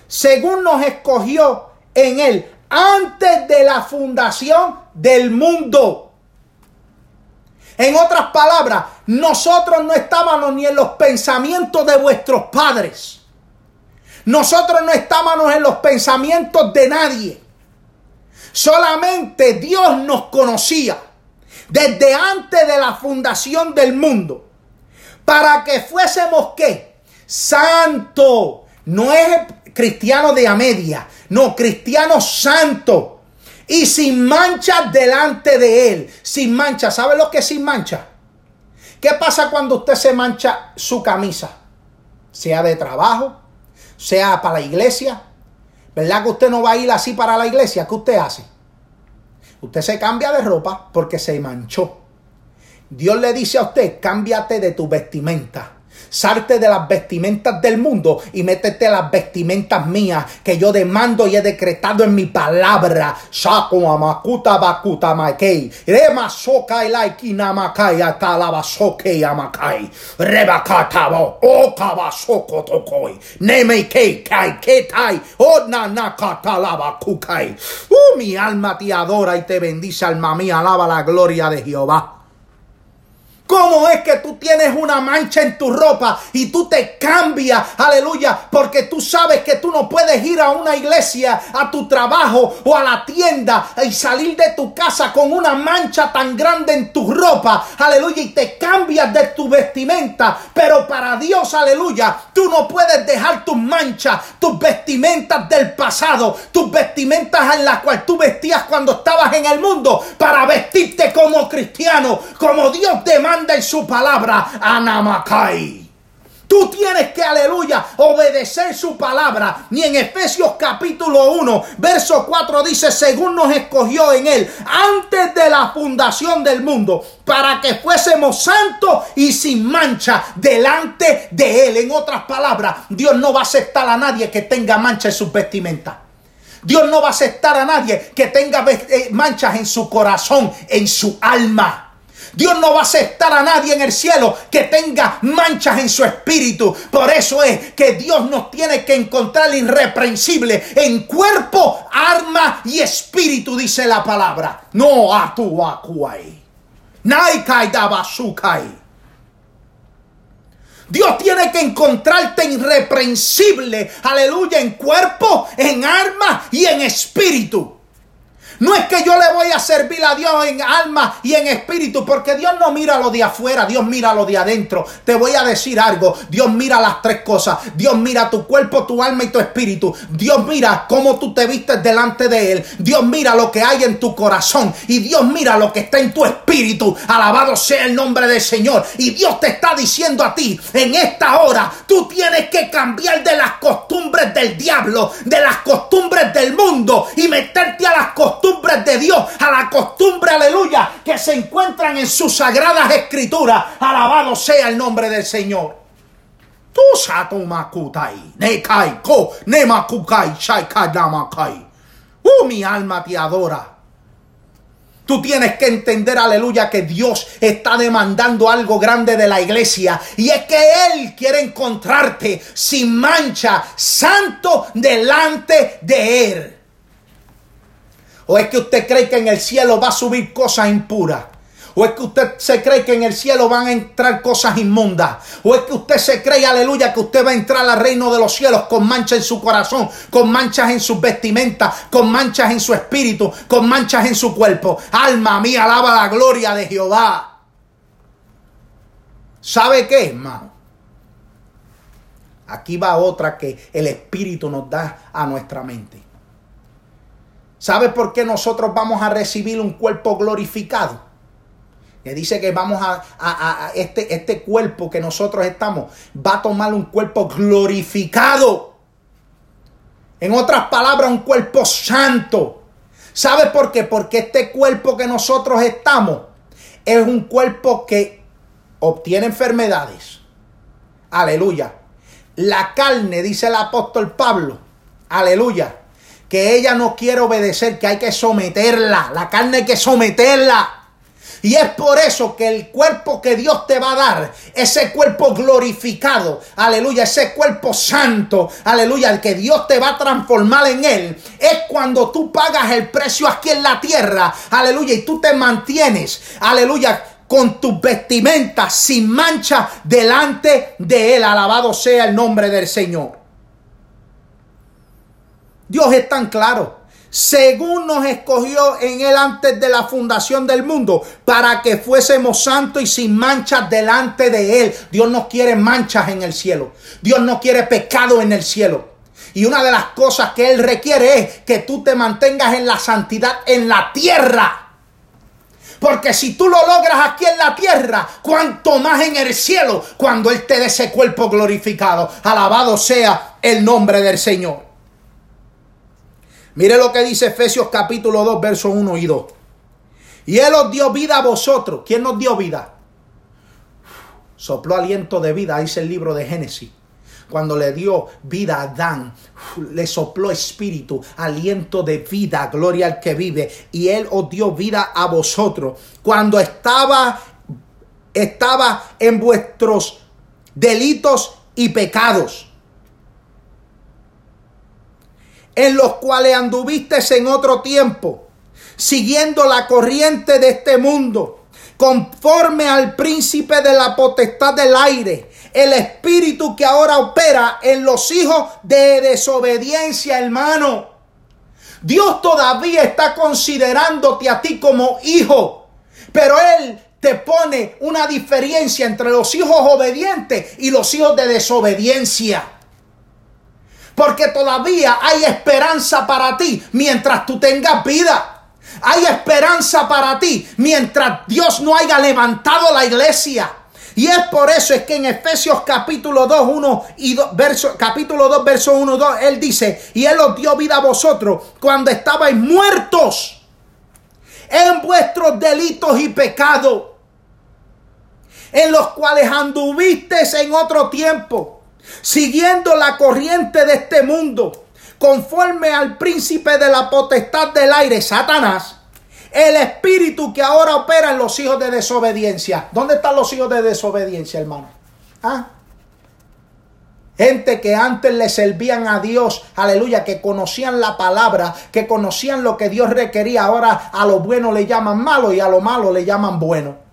Según nos escogió en Él antes de la fundación del mundo. En otras palabras, nosotros no estábamos ni en los pensamientos de vuestros padres. Nosotros no estábamos en los pensamientos de nadie. Solamente Dios nos conocía desde antes de la fundación del mundo. Para que fuésemos qué? Santo. No es cristiano de a media. No, cristiano santo. Y sin mancha delante de él. Sin mancha. ¿Sabe lo que es sin mancha? ¿Qué pasa cuando usted se mancha su camisa? Sea de trabajo, sea para la iglesia. ¿Verdad que usted no va a ir así para la iglesia? ¿Qué usted hace? Usted se cambia de ropa porque se manchó. Dios le dice a usted, cámbiate de tu vestimenta. Salte de las vestimentas del mundo y métete las vestimentas mías que yo demando y he decretado en mi palabra. Shaku amakuta bakuta makei. Rema sokai laiki namakai atalaba soke amakai. Rebakatabo okaba soko tokoi. Neme kei kai ketai. Ona nakatalaba kukai. Uh, mi alma te adora y te bendice, alma mía. Alaba la gloria de Jehová. ¿Cómo es que tú tienes una mancha en tu ropa y tú te cambias? Aleluya. Porque tú sabes que tú no puedes ir a una iglesia, a tu trabajo o a la tienda y salir de tu casa con una mancha tan grande en tu ropa. Aleluya. Y te cambias de tu vestimenta. Pero para Dios, aleluya, tú no puedes dejar tus manchas, tus vestimentas del pasado, tus vestimentas en las cuales tú vestías cuando estabas en el mundo para vestirte como cristiano, como Dios demanda en su palabra, Anamakai. Tú tienes que, aleluya, obedecer su palabra. Ni en Efesios capítulo 1, verso 4 dice, según nos escogió en él, antes de la fundación del mundo, para que fuésemos santos y sin mancha delante de él. En otras palabras, Dios no va a aceptar a nadie que tenga mancha en sus vestimentas. Dios no va a aceptar a nadie que tenga eh, manchas en su corazón, en su alma. Dios no va a aceptar a nadie en el cielo que tenga manchas en su espíritu. Por eso es que Dios nos tiene que encontrar irreprensible en cuerpo, arma y espíritu, dice la palabra. No a tu. Naikai. Dios tiene que encontrarte irreprensible, aleluya, en cuerpo, en arma y en espíritu. No es que yo le voy a servir a Dios en alma y en espíritu, porque Dios no mira lo de afuera, Dios mira lo de adentro. Te voy a decir algo, Dios mira las tres cosas. Dios mira tu cuerpo, tu alma y tu espíritu. Dios mira cómo tú te vistes delante de Él. Dios mira lo que hay en tu corazón y Dios mira lo que está en tu espíritu. Alabado sea el nombre del Señor. Y Dios te está diciendo a ti, en esta hora, tú tienes que cambiar de las costumbres de las costumbres del mundo y meterte a las costumbres de Dios, a la costumbre, aleluya, que se encuentran en sus sagradas escrituras. Alabado sea el nombre del Señor. Tu satumakutai, nekai ko, nemakukai, shaikadamakai. Uh, mi alma te adora. Tú tienes que entender, aleluya, que Dios está demandando algo grande de la iglesia. Y es que Él quiere encontrarte sin mancha, santo delante de Él. ¿O es que usted cree que en el cielo va a subir cosas impuras? ¿O es que usted se cree que en el cielo van a entrar cosas inmundas? ¿O es que usted se cree, aleluya, que usted va a entrar al reino de los cielos con manchas en su corazón, con manchas en sus vestimentas, con manchas en su espíritu, con manchas en su cuerpo? Alma mía, alaba la gloria de Jehová. ¿Sabe qué, hermano? Aquí va otra que el Espíritu nos da a nuestra mente. ¿Sabe por qué nosotros vamos a recibir un cuerpo glorificado? Que dice que vamos a, este, este cuerpo que nosotros estamos, va a tomar un cuerpo glorificado. En otras palabras, un cuerpo santo. ¿Sabe por qué? Porque este cuerpo que nosotros estamos es un cuerpo que obtiene enfermedades. Aleluya. La carne, dice el apóstol Pablo. Aleluya que ella no quiere obedecer, que hay que someterla, la carne hay que someterla. Y es por eso que el cuerpo que Dios te va a dar, ese cuerpo glorificado, aleluya, ese cuerpo santo, aleluya, el que Dios te va a transformar en él, es cuando tú pagas el precio aquí en la tierra, aleluya, y tú te mantienes, aleluya, con tus vestimentas sin mancha delante de él. Alabado sea el nombre del Señor. Dios es tan claro. Según nos escogió en Él antes de la fundación del mundo, para que fuésemos santos y sin manchas delante de Él. Dios no quiere manchas en el cielo. Dios no quiere pecado en el cielo. Y una de las cosas que Él requiere es que tú te mantengas en la santidad en la tierra. Porque si tú lo logras aquí en la tierra, cuanto más en el cielo, cuando Él te dé ese cuerpo glorificado. Alabado sea el nombre del Señor. Mire lo que dice Efesios capítulo 2, versos 1 y 2. Y Él os dio vida a vosotros. ¿Quién nos dio vida? sopló aliento de vida, dice el libro de Génesis. Cuando le dio vida a Adán, le sopló espíritu, aliento de vida, gloria al que vive. Y él os dio vida a vosotros. Cuando estaba, estaba en vuestros delitos y pecados en los cuales anduviste en otro tiempo, siguiendo la corriente de este mundo, conforme al príncipe de la potestad del aire, el espíritu que ahora opera en los hijos de desobediencia, hermano. Dios todavía está considerándote a ti como hijo, pero Él te pone una diferencia entre los hijos obedientes y los hijos de desobediencia. Porque todavía hay esperanza para ti mientras tú tengas vida. Hay esperanza para ti mientras Dios no haya levantado la iglesia. Y es por eso es que en Efesios capítulo 2, 1 y 2, verso, capítulo 2, verso 1, 2, él dice, y él os dio vida a vosotros cuando estabais muertos en vuestros delitos y pecados, en los cuales anduvisteis en otro tiempo siguiendo la corriente de este mundo, conforme al príncipe de la potestad del aire, Satanás, el espíritu que ahora opera en los hijos de desobediencia. ¿Dónde están los hijos de desobediencia, hermano? ¿Ah? Gente que antes le servían a Dios, aleluya, que conocían la palabra, que conocían lo que Dios requería. Ahora a lo bueno le llaman malo y a lo malo le llaman bueno.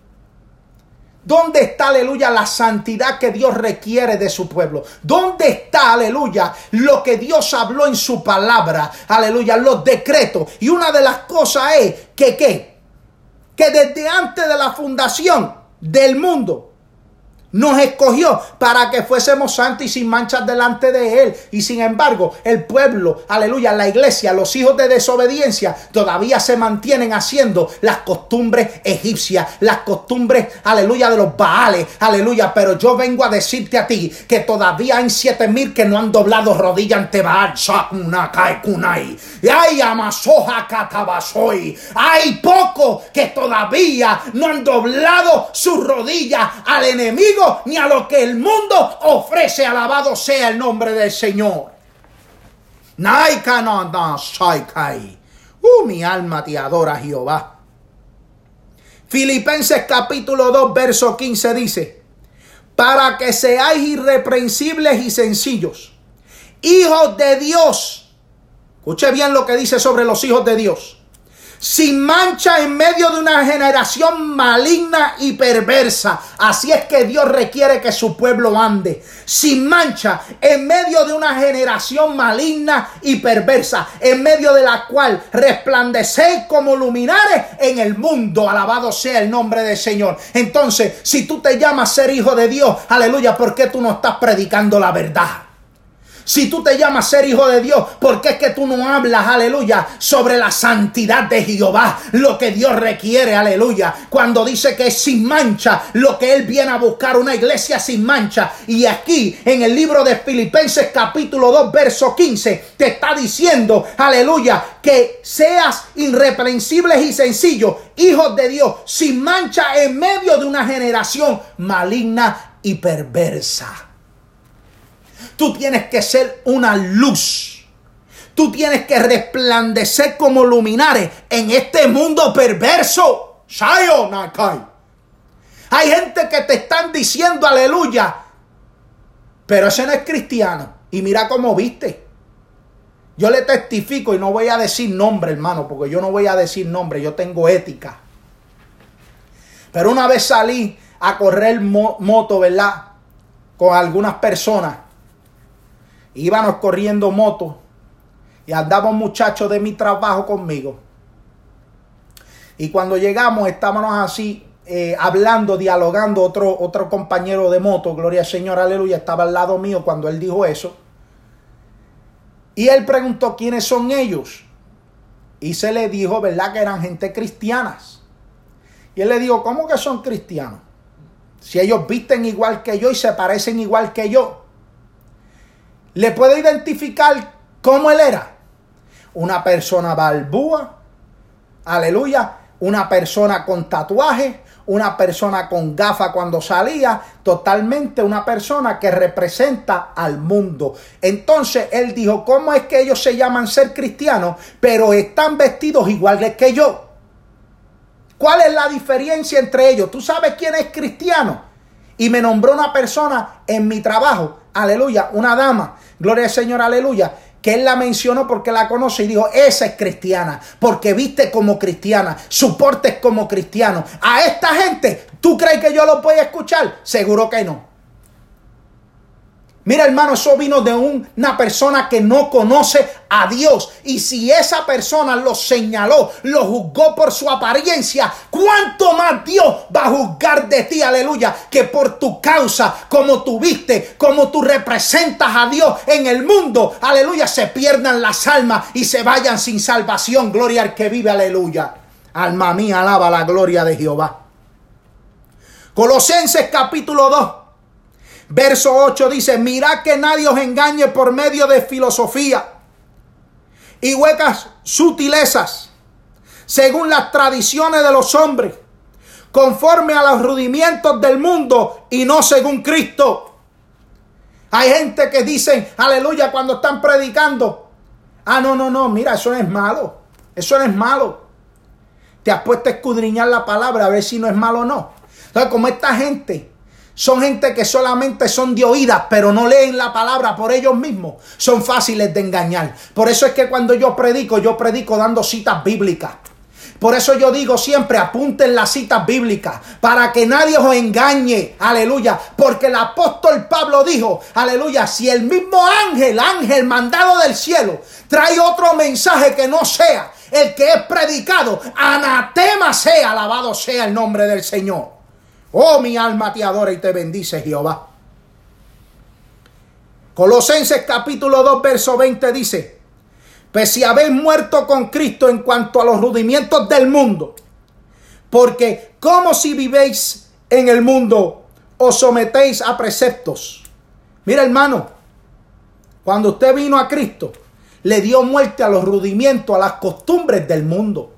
¿Dónde está, aleluya, la santidad que Dios requiere de su pueblo? ¿Dónde está, aleluya, lo que Dios habló en su palabra? Aleluya, los decretos. Y una de las cosas es que, ¿qué? Que desde antes de la fundación del mundo, nos escogió para que fuésemos santos y sin manchas delante de Él. Y sin embargo, el pueblo, aleluya, la iglesia, los hijos de desobediencia, todavía se mantienen haciendo las costumbres egipcias, las costumbres, aleluya, de los baales, aleluya. Pero yo vengo a decirte a ti que todavía hay siete mil que no han doblado rodilla ante Baal, Kunai. Y hay Amasoja. Hay pocos que todavía no han doblado su rodilla al enemigo ni a lo que el mundo ofrece. Alabado sea el nombre del Señor. Uh, mi alma te adora, Jehová. Filipenses capítulo 2, verso 15 dice, para que seáis irreprensibles y sencillos, hijos de Dios. Escuche bien lo que dice sobre los hijos de Dios sin mancha en medio de una generación maligna y perversa. Así es que Dios requiere que su pueblo ande sin mancha en medio de una generación maligna y perversa, en medio de la cual resplandecéis como luminares en el mundo. Alabado sea el nombre del Señor. Entonces, si tú te llamas ser hijo de Dios, aleluya, ¿por qué tú no estás predicando la verdad? Si tú te llamas ser hijo de Dios, ¿por qué es que tú no hablas, aleluya, sobre la santidad de Jehová? Lo que Dios requiere, aleluya. Cuando dice que es sin mancha, lo que Él viene a buscar, una iglesia sin mancha. Y aquí, en el libro de Filipenses capítulo 2, verso 15, te está diciendo, aleluya, que seas irreprensibles y sencillos, hijos de Dios, sin mancha en medio de una generación maligna y perversa. Tú tienes que ser una luz. Tú tienes que resplandecer como luminares en este mundo perverso. Hay gente que te están diciendo aleluya, pero ese no es cristiano. Y mira cómo viste. Yo le testifico y no voy a decir nombre, hermano, porque yo no voy a decir nombre, yo tengo ética. Pero una vez salí a correr moto, ¿verdad? Con algunas personas íbamos corriendo motos y andaba un muchacho de mi trabajo conmigo. Y cuando llegamos estábamos así eh, hablando, dialogando, otro, otro compañero de moto, gloria al Señor, aleluya, estaba al lado mío cuando él dijo eso. Y él preguntó quiénes son ellos. Y se le dijo, ¿verdad? Que eran gente cristianas. Y él le dijo, ¿cómo que son cristianos? Si ellos visten igual que yo y se parecen igual que yo le puede identificar cómo él era. Una persona balbúa, aleluya, una persona con tatuaje, una persona con gafa cuando salía, totalmente una persona que representa al mundo. Entonces él dijo, ¿cómo es que ellos se llaman ser cristianos, pero están vestidos iguales que yo? ¿Cuál es la diferencia entre ellos? ¿Tú sabes quién es cristiano? Y me nombró una persona en mi trabajo, aleluya, una dama, gloria al Señor, aleluya, que él la mencionó porque la conoce y dijo, esa es cristiana, porque viste como cristiana, su porte es como cristiano. A esta gente, ¿tú crees que yo lo puedo escuchar? Seguro que no. Mira hermano, eso vino de una persona que no conoce a Dios. Y si esa persona lo señaló, lo juzgó por su apariencia, ¿cuánto más Dios va a juzgar de ti, aleluya? Que por tu causa, como tú viste, como tú representas a Dios en el mundo, aleluya, se pierdan las almas y se vayan sin salvación. Gloria al que vive, aleluya. Alma mía, alaba la gloria de Jehová. Colosenses capítulo 2. Verso 8 dice, mirad que nadie os engañe por medio de filosofía y huecas sutilezas, según las tradiciones de los hombres, conforme a los rudimientos del mundo y no según Cristo. Hay gente que dice, aleluya, cuando están predicando, ah, no, no, no, mira, eso no es malo, eso no es malo. Te has puesto a escudriñar la palabra a ver si no es malo o no. Entonces, como esta gente son gente que solamente son de oídas, pero no leen la palabra por ellos mismos. Son fáciles de engañar. Por eso es que cuando yo predico, yo predico dando citas bíblicas. Por eso yo digo siempre, apunten las citas bíblicas para que nadie os engañe. Aleluya. Porque el apóstol Pablo dijo, aleluya, si el mismo ángel, ángel mandado del cielo, trae otro mensaje que no sea el que es predicado, anatema sea, alabado sea el nombre del Señor. Oh, mi alma te adora y te bendice Jehová. Colosenses capítulo 2, verso 20 dice, pues si habéis muerto con Cristo en cuanto a los rudimientos del mundo, porque como si vivéis en el mundo, os sometéis a preceptos. Mira hermano, cuando usted vino a Cristo, le dio muerte a los rudimientos, a las costumbres del mundo.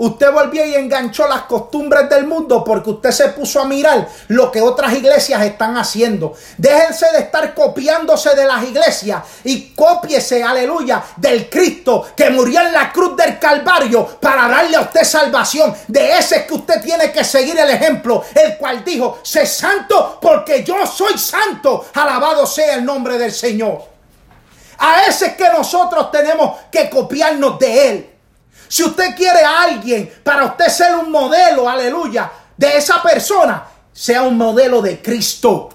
Usted volvió y enganchó las costumbres del mundo porque usted se puso a mirar lo que otras iglesias están haciendo. Déjense de estar copiándose de las iglesias y cópiese, aleluya, del Cristo que murió en la cruz del Calvario para darle a usted salvación. De ese es que usted tiene que seguir el ejemplo, el cual dijo, sé santo porque yo soy santo. Alabado sea el nombre del Señor. A ese es que nosotros tenemos que copiarnos de él. Si usted quiere a alguien para usted ser un modelo, aleluya, de esa persona, sea un modelo de Cristo.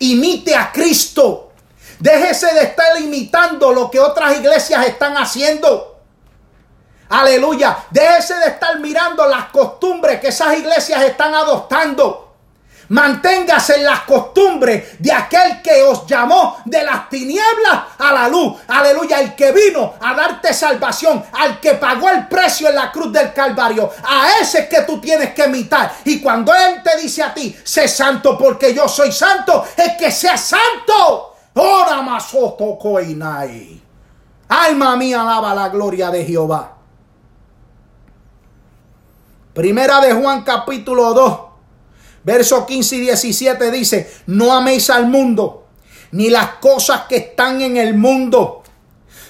Imite a Cristo. Déjese de estar imitando lo que otras iglesias están haciendo. Aleluya. Déjese de estar mirando las costumbres que esas iglesias están adoptando. Manténgase en las costumbres de aquel que os llamó de las tinieblas a la luz. Aleluya, el que vino a darte salvación, al que pagó el precio en la cruz del Calvario. A ese es que tú tienes que imitar. Y cuando Él te dice a ti, sé santo porque yo soy santo, es que sea santo. Ora masoto. Alma mía, alaba la gloria de Jehová. Primera de Juan capítulo 2 Verso 15 y 17 dice, no améis al mundo, ni las cosas que están en el mundo.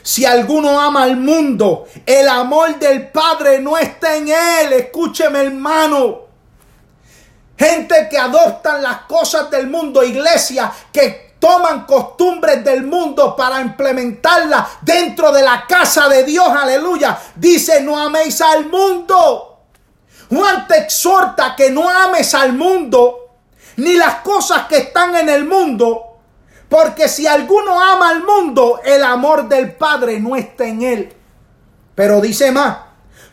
Si alguno ama al mundo, el amor del Padre no está en él. Escúcheme hermano. Gente que adoptan las cosas del mundo, iglesia que toman costumbres del mundo para implementarlas dentro de la casa de Dios, aleluya. Dice, no améis al mundo. Juan te exhorta que no ames al mundo ni las cosas que están en el mundo, porque si alguno ama al mundo, el amor del Padre no está en él. Pero dice más,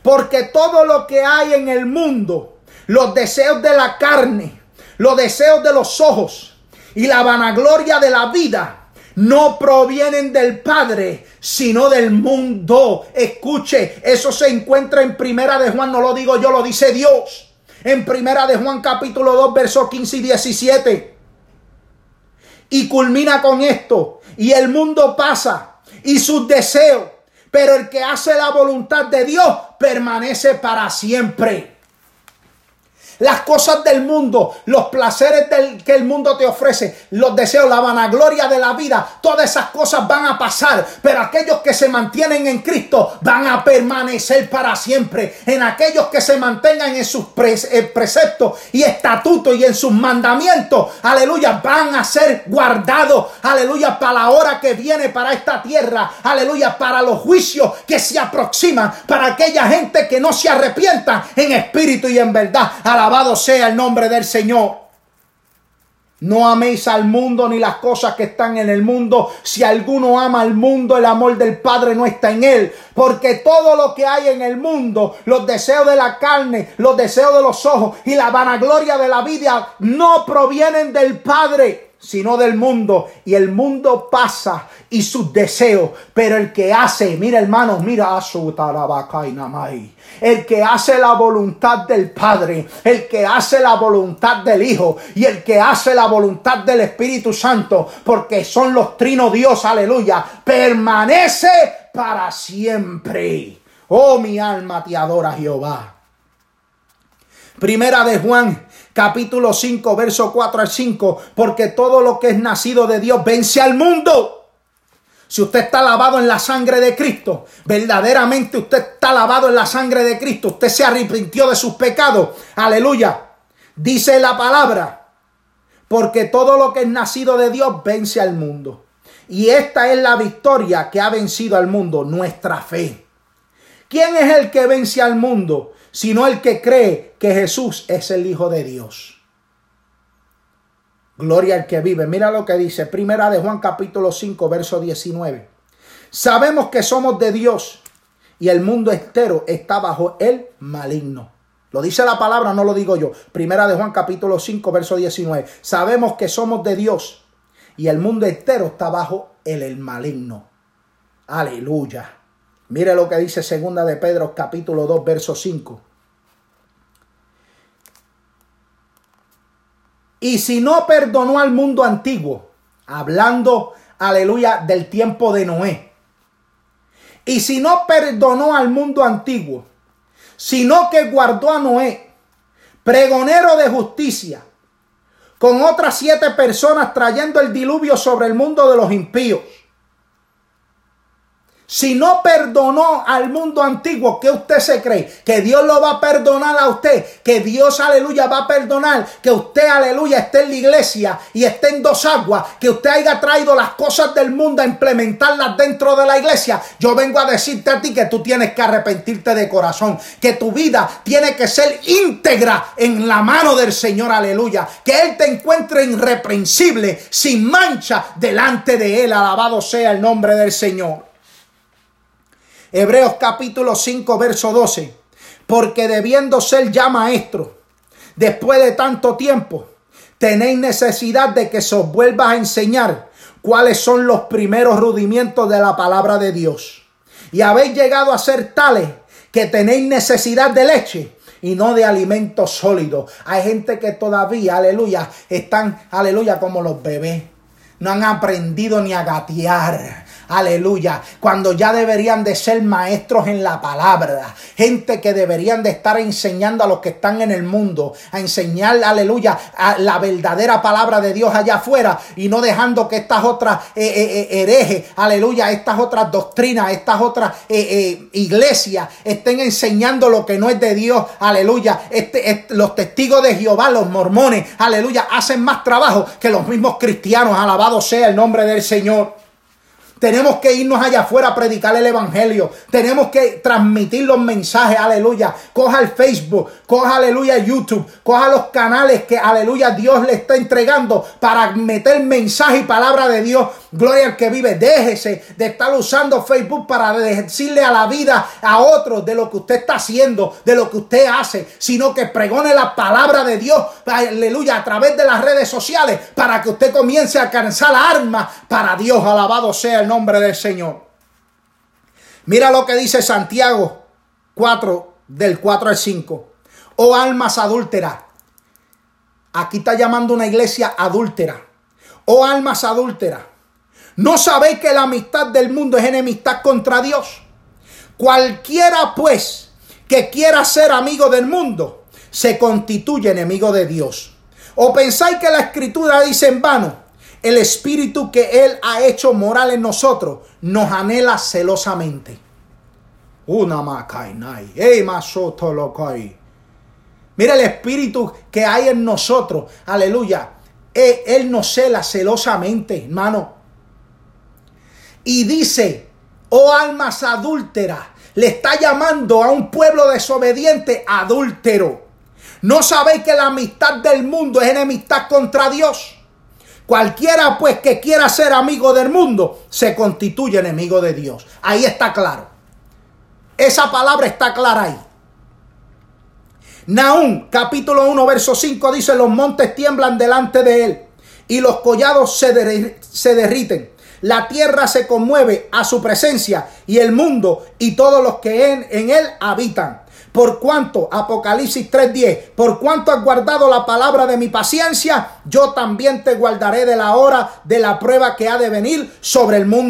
porque todo lo que hay en el mundo, los deseos de la carne, los deseos de los ojos y la vanagloria de la vida, no provienen del Padre, sino del mundo. Escuche, eso se encuentra en Primera de Juan, no lo digo yo, lo dice Dios. En Primera de Juan capítulo 2, versos 15 y 17. Y culmina con esto, y el mundo pasa, y sus deseos, pero el que hace la voluntad de Dios permanece para siempre. Las cosas del mundo, los placeres que el mundo te ofrece, los deseos, la vanagloria de la vida, todas esas cosas van a pasar. Pero aquellos que se mantienen en Cristo van a permanecer para siempre. En aquellos que se mantengan en sus eh, preceptos y estatutos y en sus mandamientos, aleluya, van a ser guardados, aleluya, para la hora que viene para esta tierra, aleluya, para los juicios que se aproximan, para aquella gente que no se arrepienta en espíritu y en verdad. Alabado sea el nombre del Señor. No améis al mundo ni las cosas que están en el mundo. Si alguno ama al mundo, el amor del Padre no está en él. Porque todo lo que hay en el mundo, los deseos de la carne, los deseos de los ojos y la vanagloria de la vida, no provienen del Padre sino del mundo. Y el mundo pasa y sus deseos. Pero el que hace, mira hermanos, mira a su namai. El que hace la voluntad del Padre, el que hace la voluntad del Hijo y el que hace la voluntad del Espíritu Santo, porque son los trinos Dios, aleluya, permanece para siempre. Oh, mi alma te adora Jehová. Primera de Juan capítulo 5, verso 4 al 5, porque todo lo que es nacido de Dios vence al mundo. Si usted está lavado en la sangre de Cristo, verdaderamente usted está lavado en la sangre de Cristo, usted se arrepintió de sus pecados, aleluya. Dice la palabra, porque todo lo que es nacido de Dios vence al mundo. Y esta es la victoria que ha vencido al mundo, nuestra fe. ¿Quién es el que vence al mundo? Sino el que cree que Jesús es el Hijo de Dios. Gloria al que vive. Mira lo que dice, primera de Juan capítulo 5, verso 19. Sabemos que somos de Dios y el mundo entero está bajo el maligno. Lo dice la palabra, no lo digo yo. Primera de Juan capítulo 5, verso 19. Sabemos que somos de Dios y el mundo entero está bajo el, el maligno. Aleluya. Mire lo que dice segunda de Pedro capítulo 2, verso 5. Y si no perdonó al mundo antiguo, hablando, aleluya, del tiempo de Noé. Y si no perdonó al mundo antiguo, sino que guardó a Noé, pregonero de justicia, con otras siete personas trayendo el diluvio sobre el mundo de los impíos si no perdonó al mundo antiguo, ¿qué usted se cree? Que Dios lo va a perdonar a usted. Que Dios, aleluya, va a perdonar. Que usted, aleluya, esté en la iglesia y esté en dos aguas. Que usted haya traído las cosas del mundo a implementarlas dentro de la iglesia. Yo vengo a decirte a ti que tú tienes que arrepentirte de corazón. Que tu vida tiene que ser íntegra en la mano del Señor, aleluya. Que Él te encuentre irreprensible, sin mancha, delante de Él. Alabado sea el nombre del Señor. Hebreos capítulo 5, verso 12. Porque debiendo ser ya maestro, después de tanto tiempo, tenéis necesidad de que se os vuelva a enseñar cuáles son los primeros rudimientos de la palabra de Dios. Y habéis llegado a ser tales que tenéis necesidad de leche y no de alimento sólido. Hay gente que todavía, aleluya, están, aleluya, como los bebés. No han aprendido ni a gatear. Aleluya. Cuando ya deberían de ser maestros en la palabra. Gente que deberían de estar enseñando a los que están en el mundo. A enseñar, aleluya, a la verdadera palabra de Dios allá afuera. Y no dejando que estas otras eh, eh, eh, herejes, aleluya, estas otras doctrinas, estas otras iglesias estén enseñando lo que no es de Dios. Aleluya. Este, los testigos de Jehová, los mormones, aleluya, hacen más trabajo que los mismos cristianos. Alabado sea el nombre del Señor. Tenemos que irnos allá afuera a predicar el Evangelio. Tenemos que transmitir los mensajes, aleluya. Coja el Facebook, coja, aleluya, YouTube, coja los canales que, aleluya, Dios le está entregando para meter mensaje y palabra de Dios. Gloria al que vive. Déjese de estar usando Facebook para decirle a la vida a otros de lo que usted está haciendo, de lo que usted hace, sino que pregone la palabra de Dios, aleluya, a través de las redes sociales para que usted comience a alcanzar armas para Dios. Alabado sea el nombre del Señor. Mira lo que dice Santiago 4, del 4 al 5. Oh almas adúlteras. Aquí está llamando una iglesia adúltera. Oh almas adúlteras. ¿No sabéis que la amistad del mundo es enemistad contra Dios? Cualquiera pues que quiera ser amigo del mundo se constituye enemigo de Dios. ¿O pensáis que la escritura dice en vano? El espíritu que Él ha hecho moral en nosotros nos anhela celosamente. Una macainai, ey masotolocai. Mira el espíritu que hay en nosotros, aleluya. Él, él nos cela celosamente, hermano. Y dice, oh almas adúlteras, le está llamando a un pueblo desobediente adúltero. ¿No sabéis que la amistad del mundo es enemistad contra Dios? Cualquiera pues que quiera ser amigo del mundo se constituye enemigo de Dios. Ahí está claro. Esa palabra está clara ahí. Naúm capítulo 1 verso 5 dice los montes tiemblan delante de él y los collados se, se derriten. La tierra se conmueve a su presencia y el mundo y todos los que en, en él habitan. Por cuanto, Apocalipsis 3:10, por cuanto has guardado la palabra de mi paciencia, yo también te guardaré de la hora de la prueba que ha de venir sobre el mundo